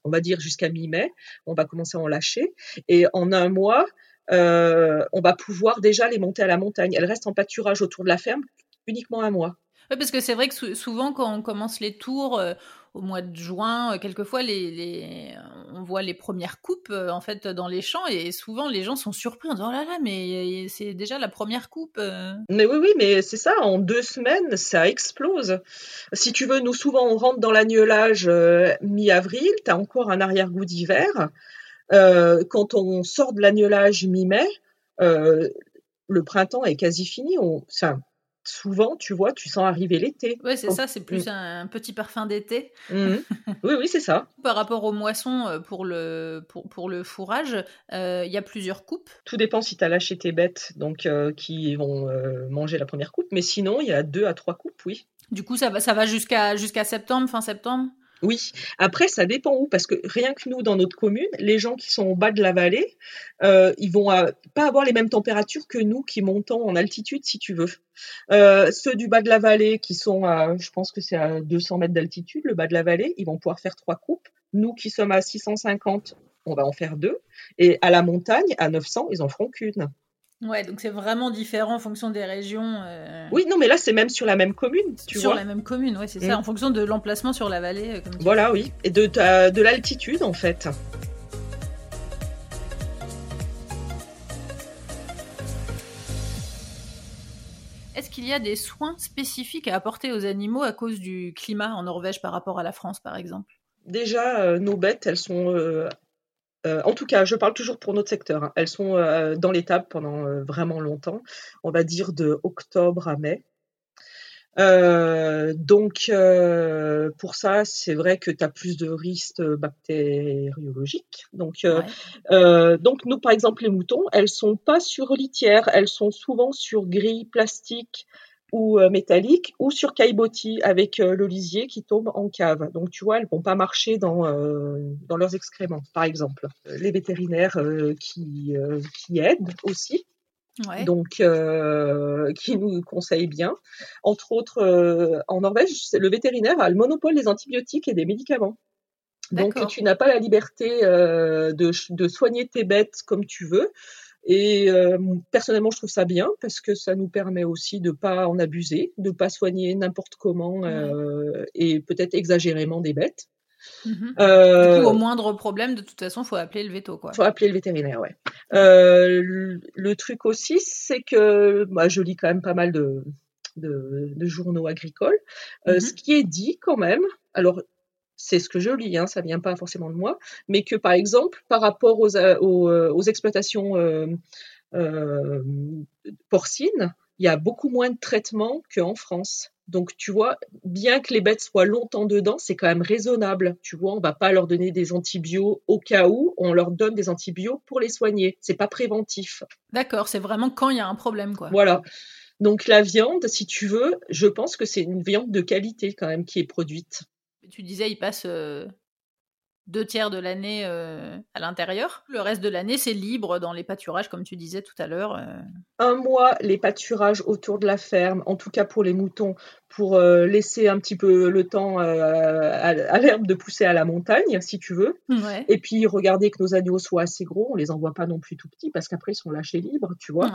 on va dire jusqu'à mi-mai. On va commencer à en lâcher. Et en un mois, euh, on va pouvoir déjà les monter à la montagne. Elles restent en pâturage autour de la ferme uniquement un mois. Oui, parce que c'est vrai que souvent, quand on commence les tours, euh, au mois de juin, euh, quelquefois, on voit les premières coupes euh, en fait dans les champs et souvent les gens sont surpris en disant oh là là, mais c'est déjà la première coupe. Euh. Mais oui, oui, mais c'est ça, en deux semaines, ça explose. Si tu veux, nous souvent on rentre dans l'agnelage mi-avril, tu as encore un arrière-goût d'hiver. quand on sort de l'agnelage mi-mai, le printemps est quasi fini. On, souvent, tu vois, tu sens arriver l'été. Oui, c'est ça, c'est plus un petit parfum d'été. Mm. Oui, oui, c'est ça. Par rapport aux moissons euh, pour le, pour, pour le fourrage, euh, il y a plusieurs coupes. Tout dépend si tu as lâché tes bêtes donc, euh, qui vont manger la première coupe, mais sinon, il y a deux à trois coupes, oui. Du coup, ça va, ça va jusqu'à jusqu'à septembre, fin septembre? Oui, après ça dépend où, parce que rien que nous dans notre commune, les gens qui sont au bas de la vallée, euh, ils vont pas avoir les mêmes températures que nous qui montons en altitude, si tu veux. Euh, ceux du bas de la vallée qui sont à, je pense que c'est à 200 mètres d'altitude, le bas de la vallée, ils vont pouvoir faire trois coupes. Nous qui sommes à 650, on va en faire deux. Et à la montagne, à 900, ils en feront qu'une. Ouais, donc c'est vraiment différent en fonction des régions. Euh. Oui, non, mais là c'est même sur la même commune, tu sur la même commune, ouais, c'est ça, mm. en fonction de l'emplacement sur la vallée. Euh, voilà, oui, et de, de l'altitude en fait. Est-ce qu'il y a des soins spécifiques à apporter aux animaux à cause du climat en Norvège par rapport à la France, par exemple? Déjà, euh, nos bêtes, elles sont euh, en tout cas, je parle toujours pour notre secteur. Hein. Elles sont euh, dans l'étape pendant euh, vraiment longtemps, on va dire de octobre à mai. donc, pour ça, c'est vrai que tu as plus de risques bactériologiques. Donc, donc, nous, par exemple, les moutons, elles sont pas sur litière, elles sont souvent sur grilles plastiques ou euh, métalliques ou sur caillebotis avec euh, l'olisier qui tombe en cave. Donc tu vois, elles vont pas marcher dans euh, dans leurs excréments, par exemple. Les vétérinaires qui qui aident aussi. Ouais. Donc, qui nous conseillent bien. Entre autres, en Norvège, le vétérinaire a le monopole des antibiotiques et des médicaments. Donc, tu n'as pas la liberté de, de, soigner tes bêtes comme tu veux. Et euh, personnellement, je trouve ça bien parce que ça nous permet aussi de pas en abuser, de pas soigner n'importe comment euh, et peut-être exagérément des bêtes. Mm-hmm. Euh, du coup, au moindre problème, de toute façon, faut appeler le veto, quoi. Faut appeler le vétérinaire, ouais. Euh, le, le, truc aussi, c'est que, bah, je lis quand même pas mal de de, journaux agricoles, mhm. ce qui est dit quand même. Alors c'est ce que je lis, hein, ça vient pas forcément de moi, mais que par exemple, par rapport aux, aux, exploitations porcines, il y a beaucoup moins de traitements qu'en France. Donc, tu vois, bien que les bêtes soient longtemps dedans, c'est quand même raisonnable. Tu vois, on va pas leur donner des antibiotiques au cas où, on leur donne des antibiotiques pour les soigner. C'est pas préventif. D'accord, c'est vraiment quand il y a un problème, quoi. Voilà. Donc, la viande, si tu veux, je pense que c'est une viande de qualité quand même qui est produite. Tu disais, il passe euh, deux tiers de l'année euh, à l'intérieur. Le reste de l'année, c'est libre dans les pâturages, comme tu disais tout à l'heure. Euh. Un mois, les pâturages autour de la ferme, en tout cas pour les moutons, pour laisser un petit peu le temps à, l'herbe de pousser à la montagne, si tu veux. Et puis, regarder que nos agneaux soient assez gros. On les envoie pas non plus tout petits parce qu'après, ils sont lâchés libres, tu vois.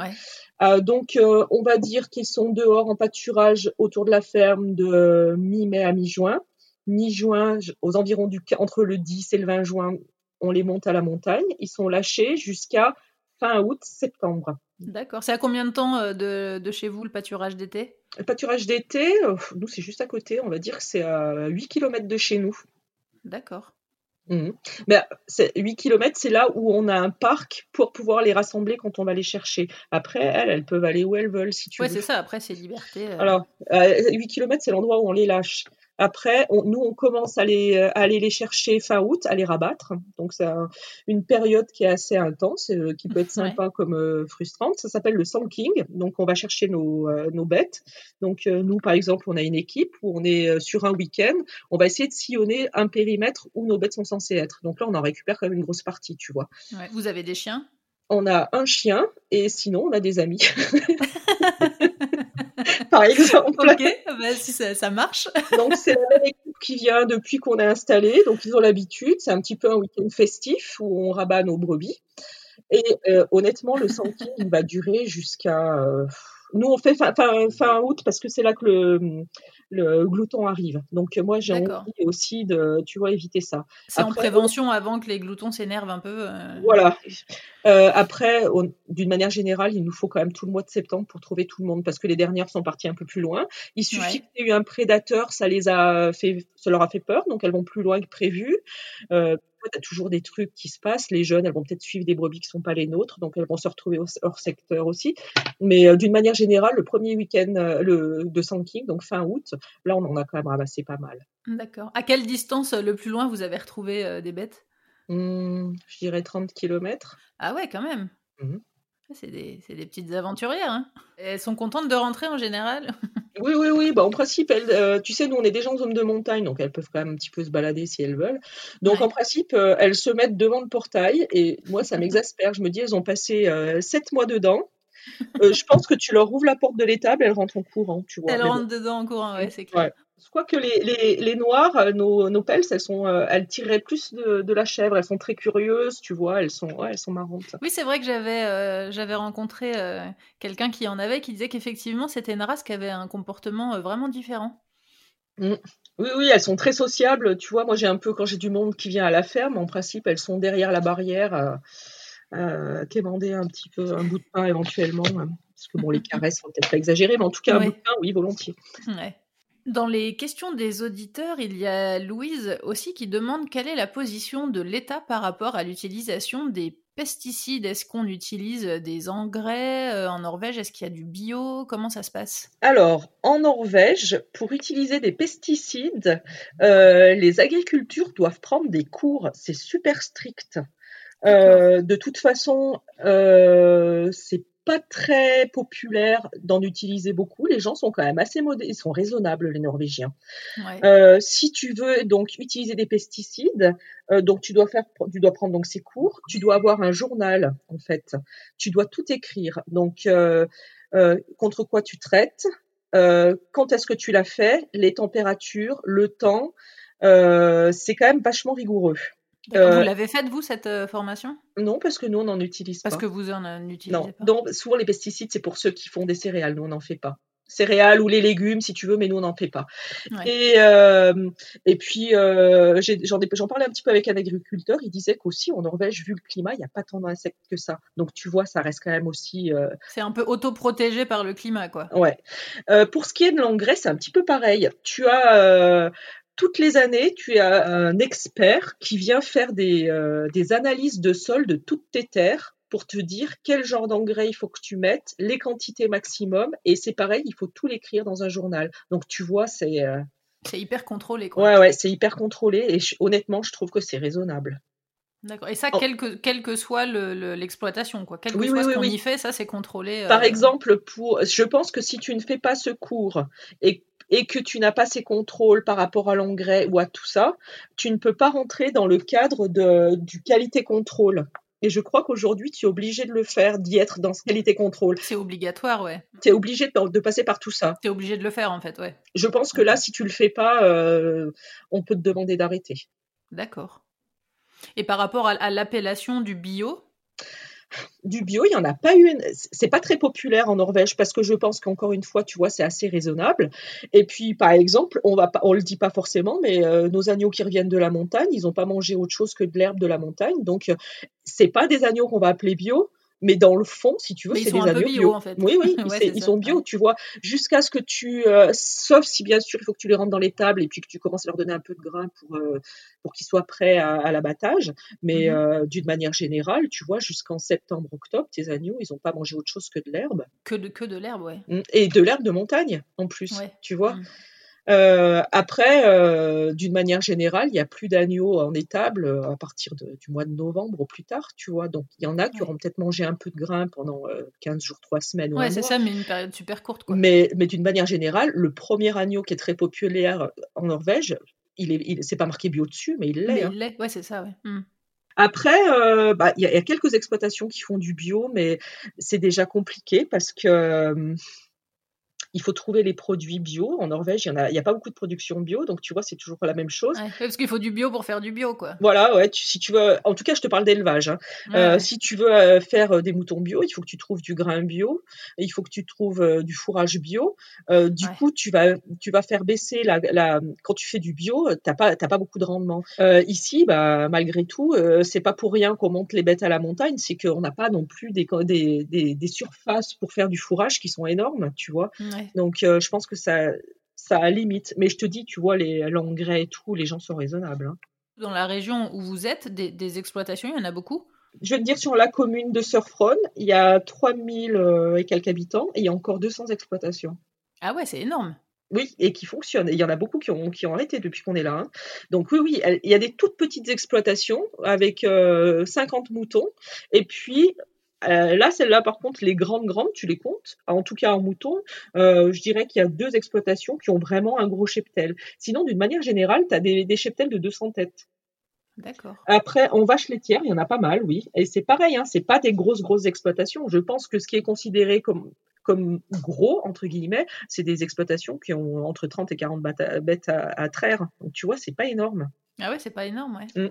donc, on va dire qu'ils sont dehors en pâturage autour de la ferme de mi-mai à mi-juin mi-juin, aux environs du entre le 10 et le 20 juin, on les monte à la montagne. Ils sont lâchés jusqu'à fin août, septembre. D'accord. C'est à combien de temps euh, de, chez vous le pâturage d'été? Le pâturage d'été, euh, nous c'est juste à côté. On va dire que c'est à 8 km de chez nous. D'accord. Mmh. Mais 8 km, c'est là où on a un parc pour pouvoir les rassembler quand on va les chercher. Après, elles, elles peuvent aller où elles veulent, si tu veux. Oui, c'est ça. Après, c'est liberté. Euh. Alors, 8 km, c'est l'endroit où on les lâche. Après, nous, on commence à, les, euh, aller les chercher fin août, à les rabattre. Donc, c'est une période qui est assez intense, euh, qui peut être sympa comme euh, frustrante. Ça s'appelle le sanking. Donc, on va chercher nos, nos bêtes. Donc, nous, par exemple, on a une équipe où on est sur un week-end. On va essayer de sillonner un périmètre où nos bêtes sont censées être. Donc là, on en récupère quand même une grosse partie, tu vois. Vous avez des chiens? On a un chien et sinon on a des amis. Par exemple. Ok, bah, si ça, marche. donc c'est la même équipe qui vient depuis qu'on est installé, donc ils ont l'habitude. C'est un petit peu un week-end festif où on rabat nos brebis. Et euh, honnêtement, le sanking il va durer jusqu'à. Euh, nous, on fait fin, fin, août parce que c'est là que le, le glouton arrive. Donc moi j'ai envie aussi de, tu vois, éviter ça. C'est en prévention avant que les gloutons s'énervent un peu. Euh. Voilà. Euh, après, d'une manière générale, il nous faut quand même tout le mois de septembre pour trouver tout le monde parce que les dernières sont parties un peu plus loin. Il suffit qu'il y ait eu un prédateur, ça les a fait, ça leur a fait peur, donc elles vont plus loin que prévu. Euh, tu as toujours des trucs qui se passent. Les jeunes, elles vont peut-être suivre des brebis qui sont pas les nôtres, donc elles vont se retrouver hors secteur aussi. Mais euh, d'une manière générale, le premier week-end euh, le, de Sanking, donc fin août, là, on en a quand même ramassé pas mal. D'accord. À quelle distance, euh, le plus loin, vous avez retrouvé des bêtes? Mmh, Je dirais 30 km. Ah ouais, quand même. Mmh. C'est des, des, petites aventurières. Hein. Elles sont contentes de rentrer en général Oui, oui, oui. Bah, en principe, euh, tu sais, nous, on est déjà en zone de montagne, donc elles peuvent quand même un petit peu se balader si elles veulent. Donc, en principe, euh, elles se mettent devant le portail et moi, ça m'exaspère. Je me dis, elles ont passé euh, sept mois dedans. je pense que tu leur ouvres la porte de l'étable, elles rentrent en courant, tu vois. Elles rentrent dedans en courant, ouais, c'est clair. Crois que les, les, les noirs, euh, nos, nos pelles, elles, sont, euh, elles tireraient plus de, de, la chèvre. Elles sont très curieuses, tu vois. Elles sont, ouais, elles sont marrantes. Oui, c'est vrai que j'avais euh, j'avais rencontré quelqu'un qui en avait, qui disait qu'effectivement, c'était une race qui avait un comportement vraiment différent. Mmh. Oui, oui, elles sont très sociables. Tu vois, moi, j'ai un peu, quand j'ai du monde qui vient à la ferme, en principe, elles sont derrière la barrière, euh, quémander un petit peu un bout de pain éventuellement. Hein, parce que bon, les caresses sont peut-être pas exagérées, mais en tout cas, un bout de pain, oui, volontiers. Ouais. Dans les questions des auditeurs, il y a Louise aussi qui demande quelle est la position de l'État par rapport à l'utilisation des pesticides. Est-ce qu'on utilise des engrais euh, en Norvège? Est-ce qu'il y a du bio? Comment ça se passe? Alors, en Norvège, pour utiliser des pesticides, euh, les agricultures doivent prendre des cours. C'est super strict. Euh, de toute façon, c'est pas très populaire d'en utiliser beaucoup. Les gens sont quand même assez modérés, ils sont raisonnables les Norvégiens. Euh, si tu veux donc utiliser des pesticides, euh, donc tu dois faire, tu dois prendre donc ces cours. Tu dois avoir un journal en fait. Tu dois tout écrire. Donc euh, contre quoi tu traites, quand est-ce que tu l'as fait, les températures, le temps. c'est quand même vachement rigoureux. Euh, vous l'avez faite, vous, cette euh, formation? Non, parce que nous, on n'en utilise pas. Parce que vous en utilisez non. pas Non, souvent, les pesticides, c'est pour ceux qui font des céréales. Nous, on n'en fait pas. céréales ou les légumes si tu veux, mais nous on n'en fait pas. Et, euh, et puis euh, j'en parlais un petit peu avec un agriculteur, il disait qu'aussi en Norvège, vu le climat, il n'y a pas tant d'insectes que ça. Donc tu vois, ça reste quand même aussi. Euh, c'est un peu autoprotégé par le climat, quoi. Ouais. pour ce qui est de l'engrais, c'est un petit peu pareil. Tu as toutes les années, tu as un expert qui vient faire des, des analyses de sol de toutes tes terres pour te dire quel genre d'engrais il faut que tu mettes, les quantités maximum, et c'est pareil, il faut tout l'écrire dans un journal. Donc tu vois, c'est... Euh, c'est hyper contrôlé. Quoi. Ouais, ouais, c'est hyper contrôlé, et honnêtement, je trouve que c'est raisonnable. D'accord. Et ça, oh. quelle que, quel que soit l'exploitation, quoi. Quel que soit ce qu'on y fait, ça, c'est contrôlé. Par euh, exemple, pour, je pense que si tu ne fais pas ce cours et et que tu n'as pas ces contrôles par rapport à l'engrais ou à tout ça, tu ne peux pas rentrer dans le cadre de, du qualité contrôle. Et je crois qu'aujourd'hui, tu es obligé de le faire, d'y être dans ce qualité contrôle. C'est obligatoire, ouais. Tu es obligé de, passer par tout ça. Tu es obligé de le faire, en fait, ouais. Je pense que là, si tu le fais pas, euh, on peut te demander d'arrêter. D'accord. Et par rapport à l'appellation du bio, du bio, il n'y en a pas eu. C'est pas très populaire en Norvège parce que je pense qu'encore une fois, tu vois, c'est assez raisonnable. Et puis, par exemple, on va pas, on le dit pas forcément, mais euh, nos agneaux qui reviennent de la montagne, ils n'ont pas mangé autre chose que de l'herbe de la montagne. Donc, c'est pas des agneaux qu'on va appeler bio, mais dans le fond, si tu veux, c'est des agneaux bio. En fait. Oui, oui, ils sont bio, tu vois. Jusqu'à ce que tu, euh, sauf si bien sûr il faut que tu les rentres dans les tables et puis que tu commences à leur donner un peu de grain pour euh, pour qu'ils soient prêts à, l'abattage. Mais mhm. euh, d'une manière générale, tu vois, jusqu'en septembre-octobre, tes agneaux, ils n'ont pas mangé autre chose que de l'herbe. Que de que de l'herbe, ouais. Mmh. Et de l'herbe de montagne en plus, tu vois. Mmh. Euh, après, euh, d'une manière générale, il n'y a plus d'agneaux en étable euh, à partir du mois de novembre au plus tard, tu vois. Donc, il y en a qui auront peut-être mangé un peu de grain pendant 15 jours, 3 semaines. Ouais, c'est ça, mais une période super courte. Quoi. Mais, mais d'une manière générale, le premier agneau qui est très populaire en Norvège, il est, il, c'est pas marqué bio dessus, mais il l'est. Hein. Il l'est, ouais, c'est ça, ouais. Mmh. Après, bah, il y, a quelques exploitations qui font du bio, mais c'est déjà compliqué parce que il faut trouver les produits bio. En Norvège, il n'y a, a, pas beaucoup de production bio, donc tu vois, c'est toujours la même chose. parce qu'il faut du bio pour faire du bio, quoi. Voilà, ouais. si tu veux, en tout cas, je te parle d'élevage. Hein. Euh, si tu veux euh, faire euh, des moutons bio, il faut que tu trouves du grain bio, il faut que tu trouves du fourrage bio. du coup, tu vas, tu vas faire baisser la, la quand tu fais du bio, t'as pas, t'as pas beaucoup de rendement. ici, bah, malgré tout, c'est pas pour rien qu'on monte les bêtes à la montagne, c'est qu'on n'a pas non plus des, des, des, des, surfaces pour faire du fourrage qui sont énormes, tu vois. Donc, euh, je pense que ça, ça a limite. Mais je te dis, tu vois, l'engrais et tout, les gens sont raisonnables. Hein. Dans la région où vous êtes, des, exploitations, il y en a beaucoup? Je vais te dire, sur la commune de Surfron, il y a 3000 euh, et quelques habitants et il y a encore 200 exploitations. Ah ouais, c'est énorme. Oui, et qui fonctionnent. il y en a beaucoup qui ont, qui ont arrêté depuis qu'on est là. Hein. Donc oui, oui, il y a des toutes petites exploitations avec 50 euh, moutons. Et puis, euh, là, celle-là, par contre, les grandes, grandes, tu les comptes. En tout cas, en mouton, euh, je dirais qu'il y a deux exploitations qui ont vraiment un gros cheptel. Sinon, d'une manière générale, tu as des, des cheptels de 200 têtes. D'accord. Après, en vache laitière, il y en a pas mal, oui. Et c'est pareil, hein, c'est pas des grosses, grosses exploitations. Je pense que ce qui est considéré comme comme gros, entre guillemets, c'est des exploitations qui ont entre 30 et 40 bêtes à, traire. Donc, tu vois, c'est pas énorme. Ah ouais, c'est pas énorme, ouais. Mmh.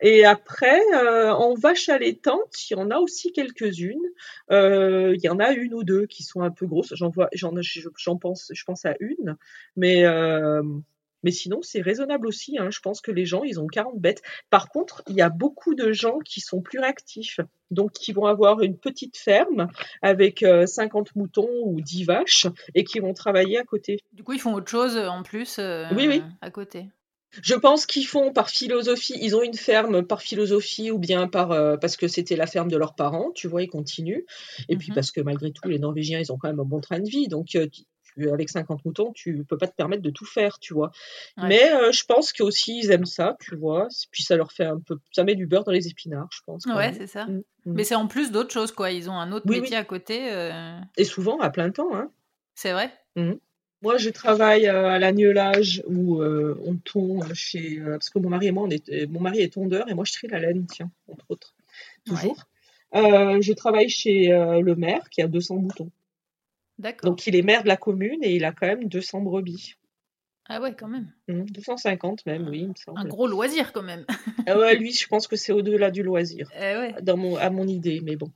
Et après, euh, en vache allaitante, il y en a aussi quelques-unes. Euh, il y en a une ou deux qui sont un peu grosses. J'en vois, j'en, j'en pense, je pense à une, mais euh, mais sinon c'est raisonnable aussi. Hein. Je pense que les gens, ils ont 40 bêtes. Par contre, il y a beaucoup de gens qui sont plus réactifs, donc qui vont avoir une petite ferme avec 50 moutons ou 10 vaches et qui vont travailler à côté. Du coup, ils font autre chose en plus. oui, oui. À côté. Je pense qu'ils font par philosophie, ils ont une ferme par philosophie ou bien par euh, parce que c'était la ferme de leurs parents, tu vois, ils continuent. Et puis mhm. parce que malgré tout, les Norvégiens, ils ont quand même un bon train de vie, donc euh, avec 50 moutons, tu peux pas te permettre de tout faire, tu vois. Mais euh, je pense qu'aussi ils aiment ça, tu vois. Puis ça leur fait un peu, ça met du beurre dans les épinards, je pense. Ouais, c'est ça. Mm, mm. Mais c'est en plus d'autres choses, quoi. Ils ont un autre métier à côté. Et souvent à plein temps, hein. C'est vrai. Mm. Moi, je travaille à l'agnelage où euh, on tond chez. Euh, parce que mon mari et moi, on est, mon mari est tondeur et moi, je trie la laine, tiens, entre autres. Toujours. Euh, je travaille chez le maire qui a 200 boutons. D'accord. Donc, il est maire de la commune et il a quand même 200 brebis. Ah ouais, quand même. 250 mmh, même, oui, il me semble. Un gros loisir quand même. ah ouais, lui, je pense que c'est au-delà du loisir. Eh ouais. dans mon, à mon idée, mais bon.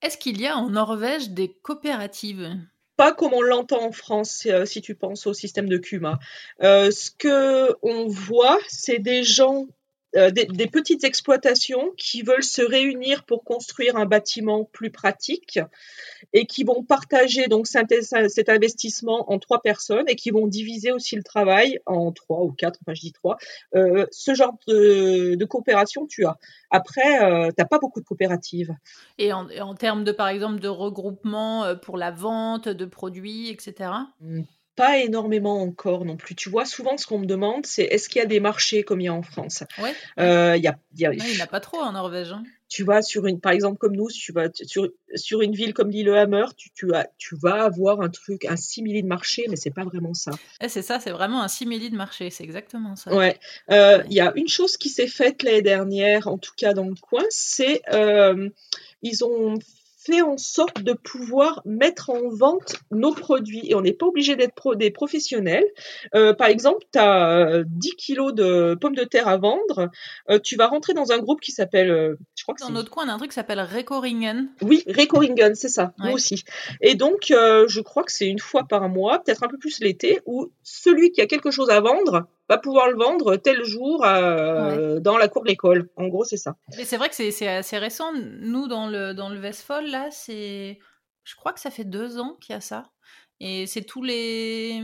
Est-ce qu'il y a en Norvège des coopératives? Pas comme on l'entend en France euh, si tu penses au système de Cuma. Euh, ce que on voit, c'est des gens euh, des, petites exploitations qui veulent se réunir pour construire un bâtiment plus pratique et qui vont partager donc cet investissement en trois personnes et qui vont diviser aussi le travail en trois ou quatre, enfin je dis trois. Euh, ce genre de, coopération, tu as. Après, euh, tu n'as pas beaucoup de coopératives. Et en, en, termes de, par exemple, de regroupement pour la vente de produits, etc pas énormément encore non plus. Tu vois, souvent ce qu'on me demande, c'est est-ce qu'il y a des marchés comme il y a en France? Ouais. Euh, il y a, il n'y en a pas trop en Norvège. Hein. Tu vas sur une, par exemple comme nous, tu vas sur, sur une ville comme Lillehammer, tu, tu, as, tu vas avoir un truc, un simili de marché, mais c'est pas vraiment ça. Eh, c'est ça, c'est vraiment un simili de marché, c'est exactement ça. Ouais. Euh, il y a une chose qui s'est faite l'année dernière, en tout cas dans le coin, c'est euh, ils ont fait en sorte de pouvoir mettre en vente nos produits et on n'est pas obligé d'être des professionnels. Euh, par exemple, tu as 10 kilos de pommes de terre à vendre, euh, tu vas rentrer dans un groupe qui s'appelle, euh, je crois que dans notre coin, on a un truc qui s'appelle Recoringen. Oui, Recoringen, c'est ça, moi aussi. Et donc, je crois que c'est une fois par mois, peut-être un peu plus l'été, où celui qui a quelque chose à vendre va pouvoir le vendre tel jour euh, dans la cour de l'école. En gros, c'est ça. Mais c'est vrai que c'est assez récent. Nous, dans le, dans le là, c'est. Je crois que ça fait deux ans qu'il y a ça. Et c'est tous les.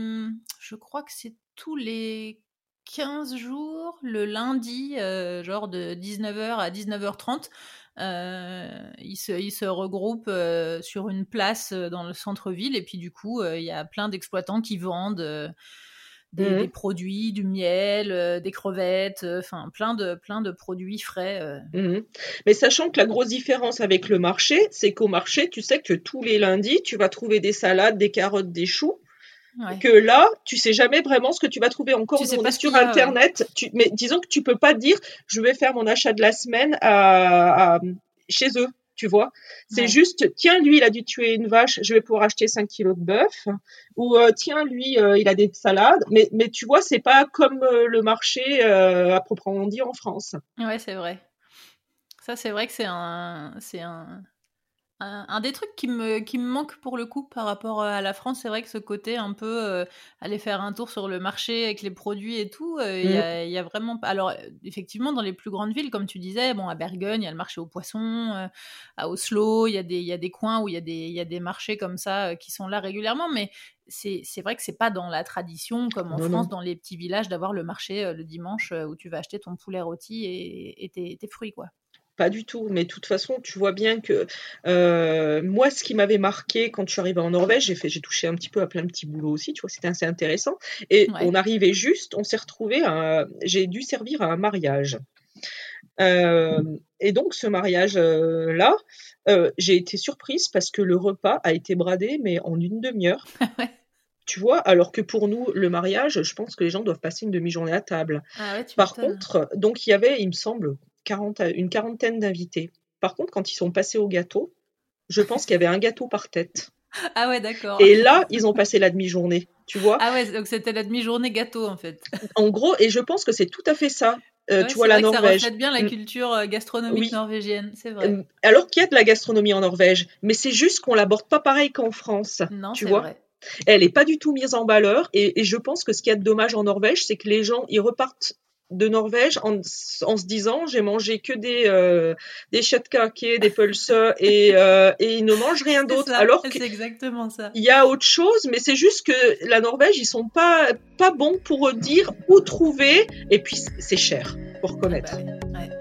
Je crois que c'est tous les 15 jours, le lundi, euh, genre de 19h à 19h30. Euh, ils, se, ils se regroupent euh, sur une place dans le centre-ville et puis du coup, il y a plein d'exploitants qui vendent Mmh. des, produits, du miel, euh, des crevettes, euh, enfin plein de plein de produits frais. Euh. Mmh. Mais sachant que la grosse différence avec le marché, c'est qu'au marché, tu sais que tous les lundis, tu vas trouver des salades, des carottes, des choux. Que là, tu sais jamais vraiment ce que tu vas trouver encore sur Internet. mais disons que tu peux pas dire, je vais faire mon achat de la semaine chez eux tu vois. C'est juste, tiens, lui, il a dû tuer une vache, je vais pouvoir acheter 5 kilos de bœuf. Ou euh, tiens, lui, euh, il a des salades. Mais, mais tu vois, c'est pas comme euh, le marché à proprement dit en France. Ouais, c'est vrai. Ça, c'est vrai que c'est un, c'est un, un, des trucs qui me, qui me manque pour le coup par rapport à la France, c'est vrai que ce côté un peu euh, aller faire un tour sur le marché avec les produits et tout, euh, il y, mmh. a vraiment pas. Alors, effectivement, dans les plus grandes villes, comme tu disais, bon, à Bergen, il y a le marché aux poissons, euh, à Oslo, il y, a des, y a des coins où il y, a des, y a des marchés comme ça qui sont là régulièrement, mais c'est vrai que c'est pas dans la tradition, comme en France, dans les petits villages, d'avoir le marché le dimanche où tu vas acheter ton poulet rôti et, et tes, tes fruits, quoi. Pas du tout, mais de toute façon, tu vois bien que euh, moi, ce qui m'avait marqué quand je suis arrivée en Norvège, j'ai fait, j'ai touché un petit peu à plein de petits boulots aussi, tu vois, c'était assez intéressant. Et on arrivait juste, on s'est retrouvé, j'ai dû servir à un mariage. Euh, et donc ce mariage-là, euh, j'ai été surprise parce que le repas a été bradé, mais en une demi-heure. Tu vois, alors que pour nous, le mariage, je pense que les gens doivent passer une demi-journée à table. Ah Par contre, donc il y avait, il me semble, une quarantaine d'invités. Par contre, quand ils sont passés au gâteau, je pense qu'il y avait un gâteau par tête. Ah ouais, d'accord. Et là, ils ont passé la demi-journée, tu vois. Ah ouais, donc c'était la demi-journée gâteau en fait. En gros, et je pense que c'est tout à fait ça. Euh, tu vois la Norvège. Ça reflète bien la mm. culture euh, gastronomique norvégienne, c'est vrai. Euh, alors qu'il y a de la gastronomie en Norvège, mais c'est juste qu'on l'aborde pas pareil qu'en France. Non, tu vois. Vrai. Elle est pas du tout mise en valeur, et, et je pense que ce qui y a de dommage en Norvège, c'est que les gens ils repartent de Norvège en, se disant j'ai mangé que des euh, des des pulse et euh, et ils ne mangent rien d'autre alors que exactement ça. Il y a autre chose mais c'est juste que la Norvège ils sont pas pas bons pour dire où trouver et puis c'est cher pour connaître. Bah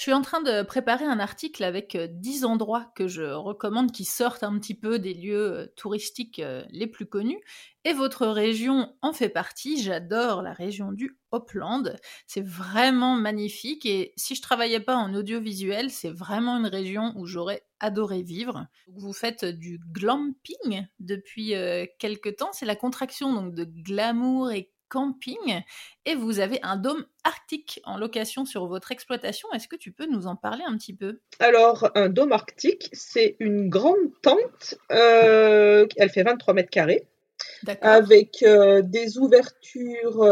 Je suis en train de préparer un article avec 10 euh, endroits que je recommande qui sortent un petit peu des lieux euh, touristiques euh, les plus connus. Et votre région en fait partie. J'adore la région du Hopland. C'est vraiment magnifique. Et si je travaillais pas en audiovisuel, c'est vraiment une région où j'aurais adoré vivre. Vous faites du glamping depuis quelques temps. C'est la contraction donc de glamour et camping et vous avez un dôme arctique en location sur votre exploitation. Est-ce que tu peux nous en parler un petit peu? Alors, un dôme arctique, c'est une grande tente. Euh, elle fait 23 mètres carrés. avec des ouvertures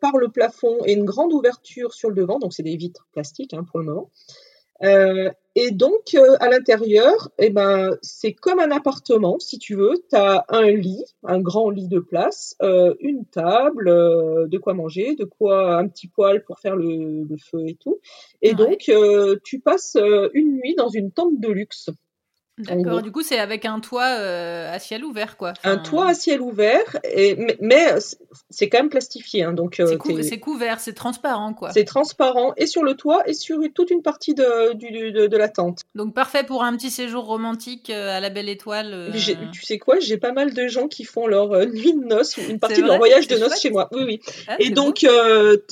par le plafond et une grande ouverture sur le devant. Donc c'est des vitres plastiques hein, pour le moment. Euh, et donc, euh, à l'intérieur, eh ben, c'est comme un appartement, si tu veux. Tu as un lit, un grand lit de place, euh, une table, euh, de quoi manger, de quoi un petit poêle pour faire le, le feu et tout. Et donc, euh, tu passes une nuit dans une tente de luxe. D'accord, du coup, c'est avec un toit euh, à ciel ouvert, quoi. Un toit à ciel ouvert, et, mais, c'est quand même plastifié. Hein, donc, euh, c'est, couvert, c'est transparent, quoi. C'est transparent, et sur le toit, et sur toute une partie de, de, de, la tente. Donc, parfait pour un petit séjour romantique euh, à la belle étoile. Tu sais quoi, j'ai pas mal de gens qui font leur nuit de noces, une partie de leur voyage de noces chez moi. Oui, oui. Ah, et donc,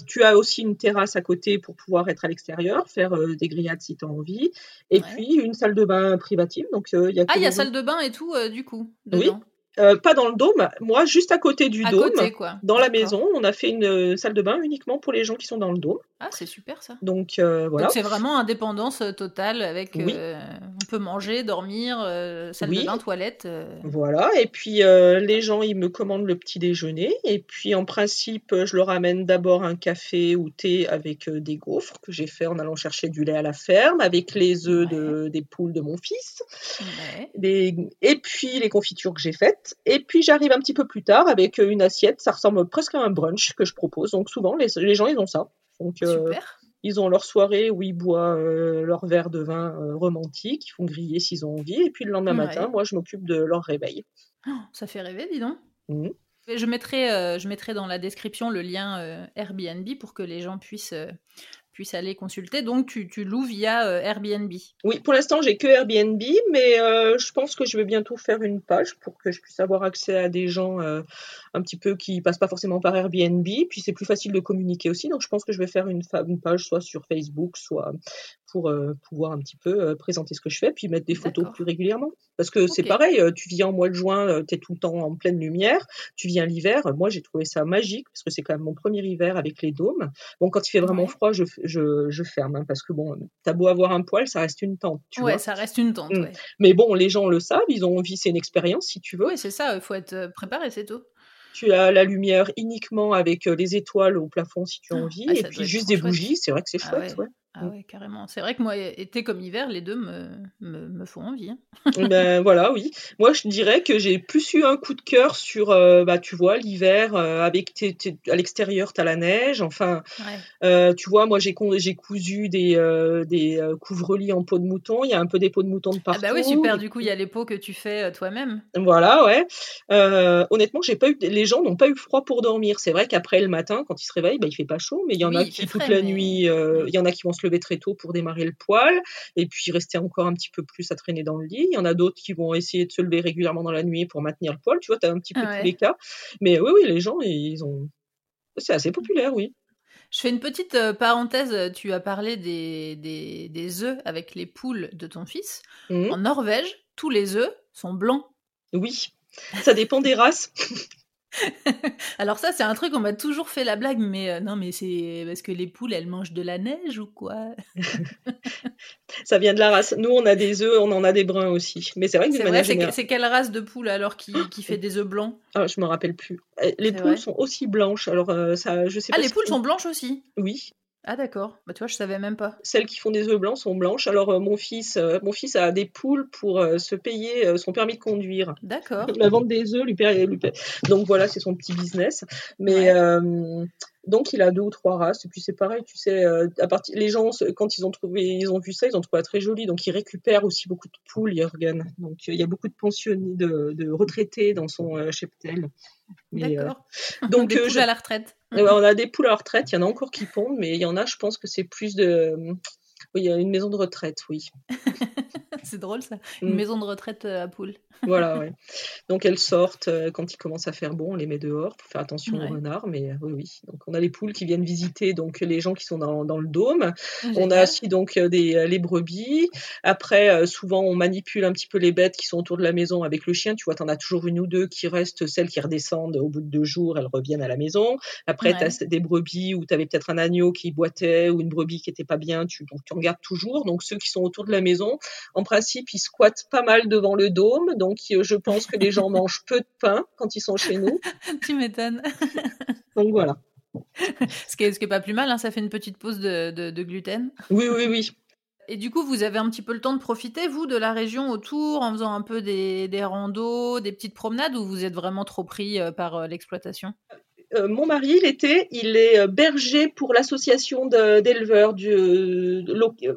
tu as aussi une terrasse à côté pour pouvoir être à l'extérieur, faire des grillades si tu as envie, et puis une salle de bain privative. Euh, ah, il y a salle de bain et tout, euh, du coup. Oui. Euh, pas dans le dôme, moi juste à côté du dôme, dans la maison, on a fait une salle de bain uniquement pour les gens qui sont dans le dôme. Ah, c'est super ça. Donc voilà. Donc c'est vraiment indépendance totale avec on peut manger, dormir, salle de bain, toilette. Voilà, et puis les gens ils me commandent le petit déjeuner et puis en principe je leur amène d'abord un café ou thé avec des gaufres que j'ai fait en allant chercher du lait à la ferme avec les œufs de, des poules de mon fils. Et puis les confitures que j'ai faites et puis j'arrive un petit peu plus tard avec une assiette, ça ressemble presque à un brunch que je propose. Donc souvent les, gens ils ont ça. Donc euh, ils ont leur soirée où ils boivent euh, leur verre de vin euh, romantique, ils font griller s'ils ont envie, et puis le lendemain matin, moi je m'occupe de leur réveil. Oh, ça fait rêver, dis donc. Mmh. Je mettrai, je mettrai dans la description le lien Airbnb pour que les gens puissent puisse aller consulter. Donc, tu, tu loues via euh, Airbnb. Oui, pour l'instant, j'ai que Airbnb, mais euh, je pense que je vais bientôt faire une page pour que je puisse avoir accès à des gens euh, un petit peu qui passent pas forcément par Airbnb. Puis, c'est plus facile de communiquer aussi. Donc, je pense que je vais faire une page soit sur Facebook, soit pour pouvoir un petit peu présenter ce que je fais, puis mettre des photos plus régulièrement. Parce que c'est pareil, tu viens en mois de juin, tu es tout le temps en pleine lumière. Tu viens l'hiver. Moi, j'ai trouvé ça magique parce que c'est quand même mon premier hiver avec les dômes. Bon, quand il fait vraiment froid, je, je, ferme, hein, parce que bon, t'as beau avoir un poêle, ça reste une tente. Tu ouais, ça reste une tente. Mm. Mais bon, les gens le savent, ils ont envie, c'est une expérience si tu veux. Oui, c'est ça, il faut être euh, préparé, c'est tout. Tu as la lumière uniquement avec euh, les étoiles au plafond si tu as ah, envie, et puis juste des bougies, c'est vrai que c'est ah chouette. Ouais. Ah mm. ouais, carrément. C'est vrai que moi, été comme hiver, les deux me, me, font envie. Hein. ben voilà, oui. Moi, je dirais que j'ai plus eu un coup de cœur sur, euh, bah, tu vois, l'hiver, euh, avec à l'extérieur, tu as la neige. Enfin, euh, tu vois, moi, j'ai cousu des, des couvre-lits en peau de mouton. Il y a un peu des peaux de mouton de partout. Ah bah oui, super. Du coup, il y a les peaux que tu fais toi-même. Voilà, ouais. honnêtement, j'ai pas eu, les gens n'ont pas eu froid pour dormir. C'est vrai qu'après le matin, quand ils se réveillent, bah, il fait pas chaud, mais il y en a qui toute la nuit, il y en a qui vont se lever très tôt pour démarrer le poil et puis rester encore un petit peu plus à traîner dans le lit. Il y en a d'autres qui vont essayer de se lever régulièrement dans la nuit pour maintenir le poil. Tu vois, tu as un petit peu tous les cas. Mais oui, oui, les gens, ils ont. C'est assez populaire, oui. Je fais une petite euh, parenthèse. Tu as parlé des, des, des œufs avec les poules de ton fils. Mmh. En Norvège, tous les œufs sont blancs. Oui, ça dépend des races. Alors ça, c'est un truc, on m'a toujours fait la blague, mais euh, non, mais c'est parce que les poules, elles mangent de la neige ou quoi? Ça vient de la race. Nous, on a des œufs, on en a des bruns aussi. Mais c'est vrai que c'est C'est quelle race de poule alors qui, fait des œufs blancs? Ah, Je me rappelle plus. Euh, les poules sont aussi blanches. Alors euh, ça, je sais ah, les poules sont blanches aussi? Oui. Ah d'accord, bah tu vois, je savais même pas. Celles qui font des œufs blancs sont blanches. Alors euh, mon fils, euh, mon fils a des poules pour euh, se payer son permis de conduire. D'accord. La vente des œufs lui paye, lui Donc voilà, c'est son petit business. Mais donc il a deux ou trois races. Et puis c'est pareil, tu sais, à partir les gens quand ils ont trouvé, ils ont vu ça, ils ont trouvé ça très joli. Donc ils récupèrent aussi beaucoup de poules, Jürgen. Donc il y a beaucoup de pensionnés, de, de retraités dans son cheptel. D'accord. donc des poules à la retraite. On a des poules à retraite, il y en a encore qui pondent, mais il y en a, je pense que c'est plus de. Oui, il y a une maison de retraite, oui. c'est drôle ça, une mm. maison de retraite euh, à poules. voilà, oui. Donc elles sortent euh, quand il commence à faire bon, on les met dehors pour faire attention aux renards, mais euh, oui, oui. Donc on a les poules qui viennent visiter donc les gens qui sont dans, dans le dôme. On a aussi donc des les brebis. Après, souvent on manipule un petit peu les bêtes qui sont autour de la maison avec le chien. Tu vois, tu en as toujours une ou deux qui restent, celles qui redescendent au bout de deux jours, elles reviennent à la maison. Après, tu as des brebis où tu avais peut-être un agneau qui boitait ou une brebis qui était pas bien, tu, donc tu en toujours. Donc ceux qui sont autour de la maison, en principe, ils squattent pas mal devant le dôme. Donc je pense que les gens mangent peu de pain quand ils sont chez nous. tu m'étonnes. donc voilà. ce, qui est, ce qui est pas plus mal, hein, ça fait une petite pause de, de gluten. Oui, oui, oui. Et du coup, vous avez un petit peu le temps de profiter, vous, de la région autour, en faisant un peu des, des randos, des petites promenades, ou vous êtes vraiment trop pris euh, par euh, l'exploitation? Euh, mon mari, l'été, il est euh, berger pour l'association d'éleveurs du,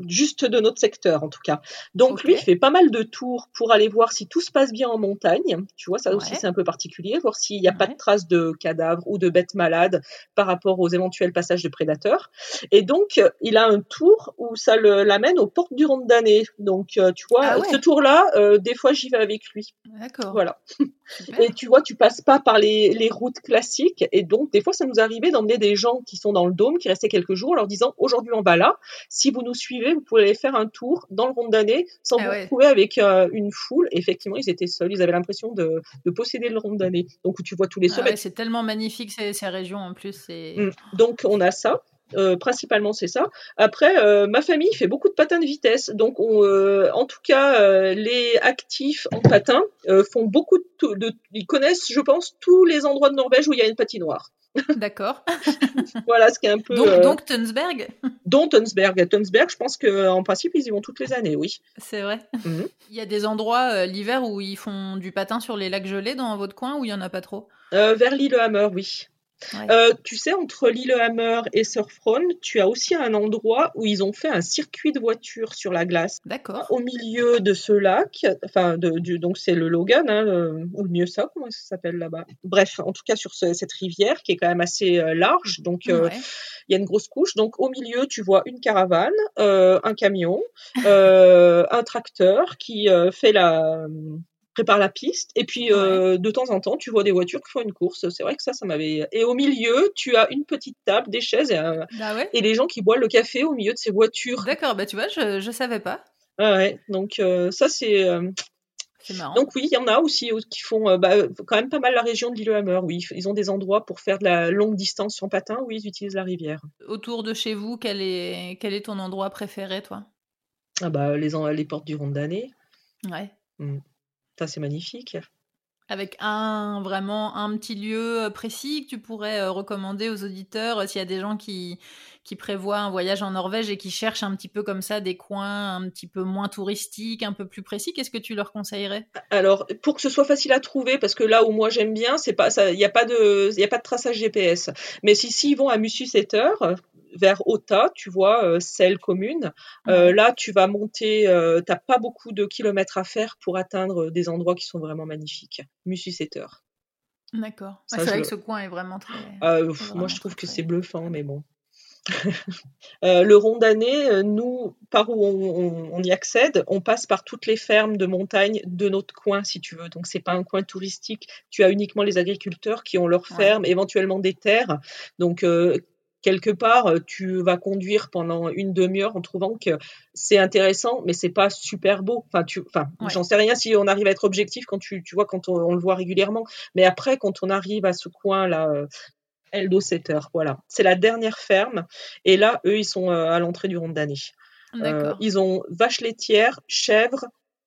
juste de notre secteur, en tout cas. Donc lui, il fait pas mal de tours pour aller voir si tout se passe bien en montagne. Tu vois, ça aussi, c'est un peu particulier, voir s'il n'y a pas de traces de cadavres ou de bêtes malades par rapport aux éventuels passages de prédateurs. Et donc, il a un tour où ça l'amène aux portes du Ronde d'année. Donc, euh, tu vois, ah ce tour-là, des fois, j'y vais avec lui. D'accord. Voilà. Et tu vois, tu passes pas par les, les routes classiques. Et donc, des fois, ça nous arrivait d'emmener des gens qui sont dans le dôme, qui restaient quelques jours, leur disant aujourd'hui on va là. Si vous nous suivez, vous pouvez aller faire un tour dans le rond d'année sans ah vous retrouver avec euh, une foule. effectivement, ils étaient seuls. Ils avaient l'impression de, de, posséder le rond d'année. Donc, tu vois tous les ah sommets. c'est tellement magnifique ces, ces, régions en plus. Mmh. Donc, on a ça. Euh, principalement, c'est ça. Après, euh, ma famille fait beaucoup de patins de vitesse. Donc, on, euh, en tout cas, les actifs en patin font beaucoup de, de, Ils connaissent, je pense, tous les endroits de Norvège où il y a une patinoire. D'accord. voilà, ce qui est un peu. Donc, donc Tunsberg Dont Tunsberg. Tunsberg, je pense qu'en principe, ils y vont toutes les années, oui. C'est vrai. Mhm. Il y a des endroits l'hiver où ils font du patin sur les lacs gelés dans votre coin ou il n'y en a pas trop? Vers l'île Hammer, oui. Euh, tu sais, entre Lillehammer et Surfron, tu as aussi un endroit où ils ont fait un circuit de voitures sur la glace. D'accord. Au milieu de ce lac, enfin, de, du, donc c'est le Logan, hein, ou mieux ça, comment ça s'appelle là-bas Bref, en tout cas sur cette rivière qui est quand même assez euh, large, donc euh, il y a une grosse couche. Donc au milieu, tu vois une caravane, un camion, un tracteur qui fait la prépare la piste. Et puis, euh, de temps en temps, tu vois des voitures qui font une course. C'est vrai que ça, ça m'avait. Et au milieu, tu as une petite table, des chaises et, euh, bah et les gens qui boivent le café au milieu de ces voitures. D'accord, bah tu vois, je, je savais pas. Ah ouais, donc euh, ça, c'est. Marrant. Donc oui, il y en a aussi qui font bah, quand même pas mal la région de Lillehammer. Oui, ils ont des endroits pour faire de la longue distance en patin. Oui, ils utilisent la rivière. Autour de chez vous, quel est quel est ton endroit préféré, toi? Ah bah les les portes du Ronde d'année. Ouais. Mmh c'est magnifique. Avec un vraiment un petit lieu euh, précis que tu pourrais euh, recommander aux auditeurs euh, s'il y a des gens qui, qui prévoient un voyage en Norvège et qui cherchent un petit peu comme ça des coins un petit peu moins touristiques, un peu plus précis, qu'est-ce que tu leur conseillerais? Alors pour que ce soit facile à trouver, parce que là où moi j'aime bien, c'est pas il n'y a pas de il a pas de traçage GPS. Mais si s'ils vont à Mussusseter, vers Ota, tu vois, euh, celle commune. Euh, là, tu vas monter, euh, tu n'as pas beaucoup de kilomètres à faire pour atteindre des endroits qui sont vraiment magnifiques. Mussuseter. D'accord. c'est vrai que ce coin est vraiment très. moi, je trouve que c'est bluffant, mais bon. le rond d'année, nous, par où on, y accède, on passe par toutes les fermes de montagne de notre coin, si tu veux. Donc, c'est pas un coin touristique. Tu as uniquement les agriculteurs qui ont leurs fermes, éventuellement des terres. Donc, quelque part, euh, tu vas conduire pendant une demi-heure en trouvant que c'est intéressant, mais c'est pas super beau. Enfin, tu, enfin, j'en sais rien si on arrive à être objectif quand tu, tu vois, quand on, le voit régulièrement. Mais après, quand on arrive à ce coin-là, euh, Eldo Setter, voilà. C'est la dernière ferme. Et là, eux, ils sont euh, à l'entrée du rond d'année. ils ont vaches laitières, chèvres,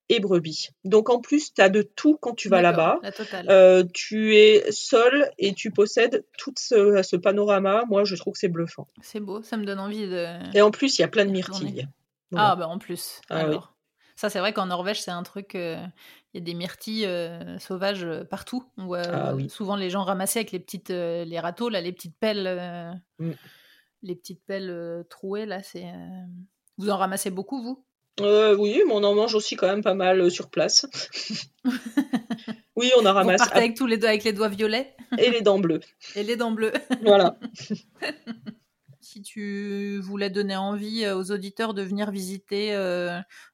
et brebis. Donc en plus, tu as de tout quand tu vas là-bas. Euh, tu es seul et tu possèdes tout ce, panorama. Moi, je trouve que c'est bluffant. C'est beau, ça me donne envie de. Et en plus, il y a plein de myrtilles. Ah, bah en plus. Ah alors. Ça, c'est vrai qu'en Norvège, c'est un truc. Euh, il y a des myrtilles euh, sauvages partout. On voit ah souvent les gens ramasser avec les petites, les râteaux, là, les petites pelles, mm. les petites pelles trouées là. C'est. Vous en ramassez beaucoup, vous? Euh, oui, mais on en mange aussi quand même pas mal euh, sur place. oui, on a ramassé. Vous avec tous les doigts, avec les doigts violets et les dents bleues. Et les dents bleues. voilà. si tu voulais donner envie euh, aux auditeurs de venir visiter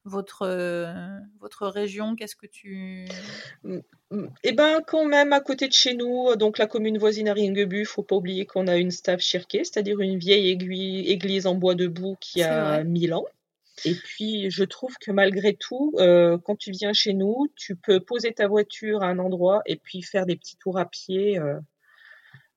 votre votre région, qu'est-ce que tu Eh ben, quand même à côté de chez nous, donc la commune voisine à Ringebu, faut pas oublier qu'on a une stave c'est-à-dire une vieille église en bois debout qui a 1000 ans. Et puis, je trouve que malgré tout, euh, quand tu viens chez nous, tu peux poser ta voiture à un endroit et puis faire des petits tours à pied. Euh,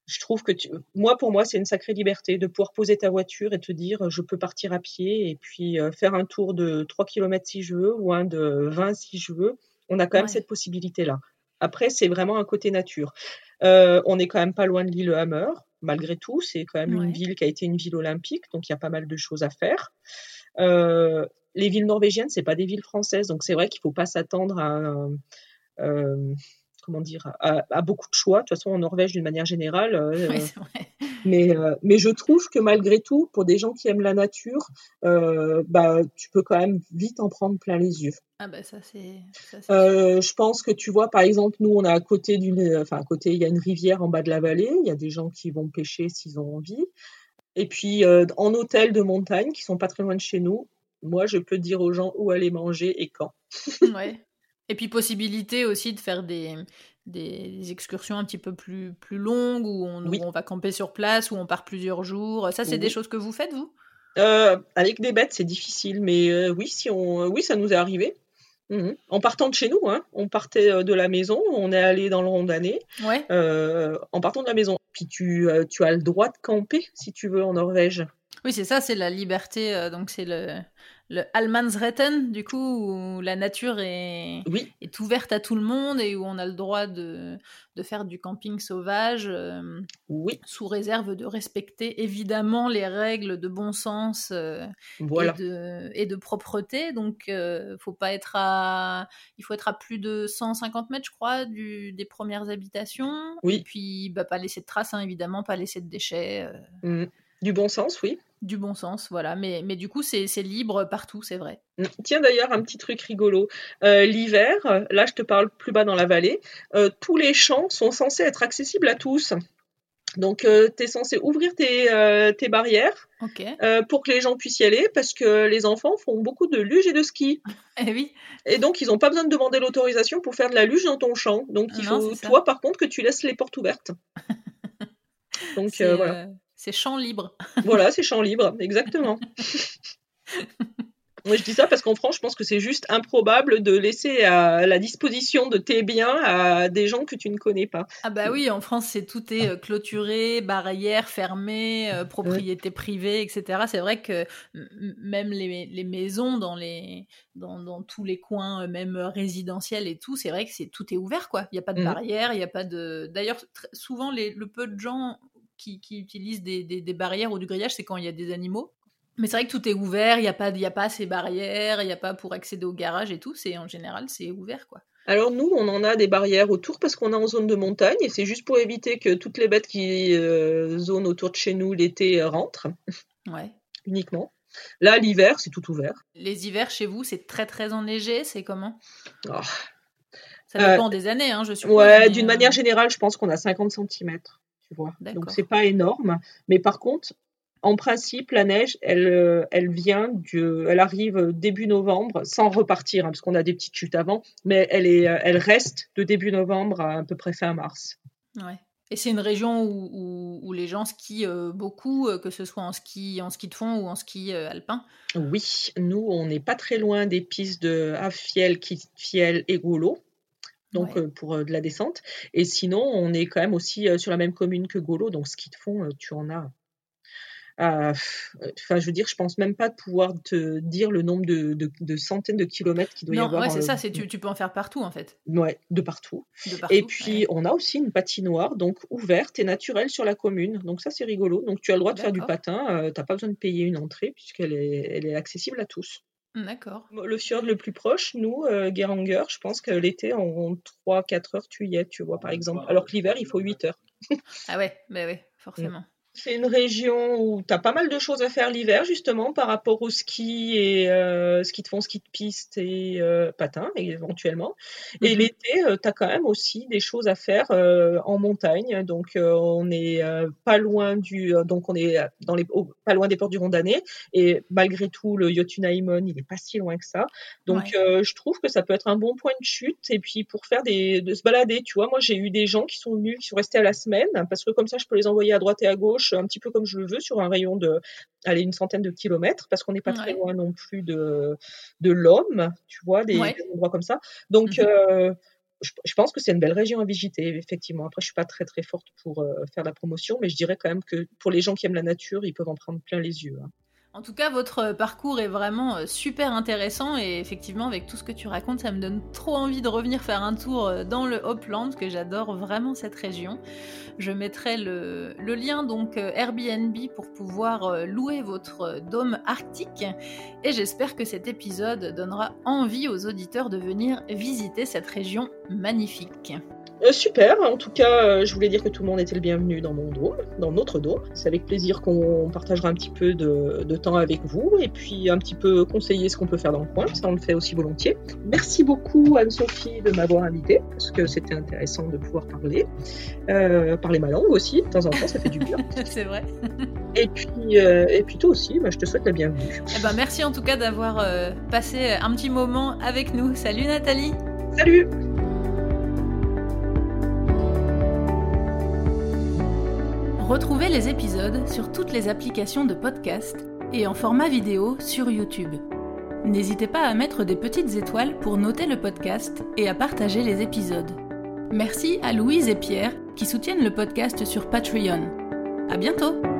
je trouve que moi, pour moi, c'est une sacrée liberté de pouvoir poser ta voiture et te dire, je peux partir à pied et puis euh, faire un tour de 3 km si je veux ou un de 20 si je veux. On a quand même cette possibilité-là. Après, c'est vraiment un côté nature. Euh, on n'est quand même pas loin de l'île Hammer, malgré tout. C'est quand même une ville qui a été une ville olympique, donc il y a pas mal de choses à faire. Euh, les villes norvégiennes, c'est pas des villes françaises, donc c'est vrai qu'il faut pas s'attendre à comment dire, à, beaucoup de choix. De toute façon, en Norvège, d'une manière générale. Euh, mais, euh, mais je trouve que malgré tout, pour des gens qui aiment la nature, euh, bah, tu peux quand même vite en prendre plein les yeux. Ah bah ça c'est. je pense que tu vois, par exemple, nous on est à côté d'une, enfin à côté, il y a une rivière en bas de la vallée. Il y a des gens qui vont pêcher s'ils ont envie. Et puis en hôtel de montagne, qui sont pas très loin de chez nous, moi je peux dire aux gens où aller manger et quand. ouais. Et puis possibilité aussi de faire des, des excursions un petit peu plus, plus longues où on, on va camper sur place, où on part plusieurs jours. Ça, c'est des choses que vous faites, vous? Euh, Avec des bêtes, c'est difficile, mais euh, oui, si on, oui, ça nous est arrivé. Mhm. En partant de chez nous, hein, on partait euh, de la maison, on est allé dans le Rondané, ouais. en partant de la maison. Puis tu, tu as le droit de camper si tu veux en Norvège. Oui, c'est ça, c'est la liberté. donc c'est le, le Allemansretten, du coup, où la nature est, est ouverte à tout le monde et où on a le droit de, de faire du camping sauvage, euh, oui. sous réserve de respecter évidemment les règles de bon sens euh, et, de, propreté. Donc, euh, faut pas être à, il faut être à plus de 150 mètres, je crois, du, des premières habitations. Oui. Et puis, bah, pas laisser de traces, hein, évidemment, pas laisser de déchets. Mmh. Du bon sens, oui du bon sens, voilà. Mais, mais du coup, c'est libre partout, c'est vrai. Mm. Tiens d'ailleurs, un petit truc rigolo. Euh, l'hiver, là je te parle plus bas dans la vallée, euh, tous les champs sont censés être accessibles à tous. Donc, euh, tu es censé ouvrir tes, tes barrières pour que les gens puissent y aller parce que les enfants font beaucoup de luge et de ski. Eh oui. Et donc, ils n'ont pas besoin de demander l'autorisation pour faire de la luge dans ton champ. Donc, il faut, toi, par contre, que tu laisses les portes ouvertes. Donc, voilà. C'est champ libre. voilà, c'est champ libre, exactement. Moi, je dis ça parce qu'en France, je pense que c'est juste improbable de laisser à la disposition de tes biens à des gens que tu ne connais pas. Ah bah oui, en France, c'est tout est euh, clôturé, barrières fermées, euh, propriété privée, etc. C'est vrai que même les, maisons dans les dans, tous les coins, euh, même résidentiels et tout, c'est vrai que c'est tout est ouvert quoi. Il n'y a pas de barrières, barrière, il n'y a pas de. D'ailleurs, souvent les, le peu de gens qui, utilisent des, barrières ou du grillage, c'est quand il y a des animaux. Mais c'est vrai que tout est ouvert, il n'y a, pas, a pas ces barrières, il n'y a pas pour accéder au garage et tout. C'est En général, c'est ouvert, quoi. Alors nous, on en a des barrières autour parce qu'on est en zone de montagne et c'est juste pour éviter que toutes les bêtes qui euh, zonent autour de chez nous l'été rentrent. Ouais. Uniquement. Là, l'hiver, c'est tout ouvert. Les hivers chez vous, c'est très très enneigé, c'est comment? Oh. Ça dépend euh, des années, hein, je suppose. Ouais, d'une manière euh, générale, je pense qu'on a 50 cm. Donc c'est pas énorme, mais par contre, en principe, la neige, elle, euh, elle vient du, elle arrive début novembre, sans repartir, hein, parce qu'on a des petites chutes avant, mais elle est, euh, elle reste de début novembre à à peu près fin mars. Ouais. Et c'est une région où, où, les gens skient euh, beaucoup, que ce soit en ski, en ski de fond ou en ski alpin? Oui, nous, on n'est pas très loin des pistes de Affiel, Kitfiel et Golo donc euh, pour euh, de la descente. Et sinon, on est quand même aussi euh, sur la même commune que Golo, donc ski de fond, tu en as. Enfin, je veux dire, je pense même pas pouvoir te dire le nombre de, centaines de kilomètres qu'il doit y avoir. Ouais, c'est ça, c'est tu, tu, peux en faire partout en fait. Ouais, de partout. et puis, on a aussi une patinoire, donc ouverte et naturelle sur la commune. Donc ça, c'est rigolo. Donc tu as le droit de faire du patin. tu n'as pas besoin de payer une entrée puisqu'elle est, elle est accessible à tous. D'accord. Le fjord le plus proche, nous, euh, Geranger, je pense que l'été, en 3-4 heures, tu y es, tu vois, par exemple. Alors que l'hiver, il faut 8 heures. ah ouais, bah ouais, forcément. C'est une région où tu as pas mal de choses à faire l'hiver, justement, par rapport au ski et euh, ski de fond, ski de piste et euh, patin, éventuellement. Et mhm. l'été, euh, tu as quand même aussi des choses à faire euh, en montagne. Donc, on est pas loin du, donc on est dans les, pas loin des portes du Rondané. Et malgré tout, le Yotunaimon, il est pas si loin que ça. Donc, je trouve que ça peut être un bon point de chute. Et puis, pour faire des, de se balader, tu vois, moi, j'ai eu des gens qui sont venus, qui sont restés à la semaine, parce que comme ça, je peux les envoyer à droite et à gauche un petit peu comme je le veux sur un rayon de aller une centaine de kilomètres parce qu'on n'est pas très loin non plus de, de l'homme, tu vois, des, endroits comme ça. Donc, mhm. euh, je, pense que c'est une belle région à visiter, effectivement. Après, je suis pas très très forte pour faire la promotion, mais je dirais quand même que pour les gens qui aiment la nature, ils peuvent en prendre plein les yeux. Hein. En tout cas, votre parcours est vraiment euh, super intéressant et effectivement, avec tout ce que tu racontes, ça me donne trop envie de revenir faire un tour euh, dans le Hopland, que j'adore vraiment cette région. Je mettrai le, lien donc euh, Airbnb pour pouvoir louer votre dôme arctique et j'espère que cet épisode donnera envie aux auditeurs de venir visiter cette région magnifique. Euh, super, en tout cas, euh, je voulais dire que tout le monde était le bienvenu dans mon dôme, dans notre dôme. C'est avec plaisir qu'on partagera un petit peu de, temps avec vous et puis un petit peu conseiller ce qu'on peut faire dans le coin, ça on le fait aussi volontiers. Merci beaucoup Anne-Sophie de m'avoir invité, parce que c'était intéressant de pouvoir parler. Euh, parler ma langue aussi, de temps en temps, ça fait du bien. C'est vrai. et, puis, et puis toi aussi, bah, je te souhaite la bienvenue. Eh ben, merci en tout cas d'avoir passé un petit moment avec nous. Salut Nathalie Salut Retrouvez les épisodes sur toutes les applications de podcast et en format vidéo sur YouTube. N'hésitez pas à mettre des petites étoiles pour noter le podcast et à partager les épisodes. Merci à Louise et Pierre qui soutiennent le podcast sur Patreon. À bientôt!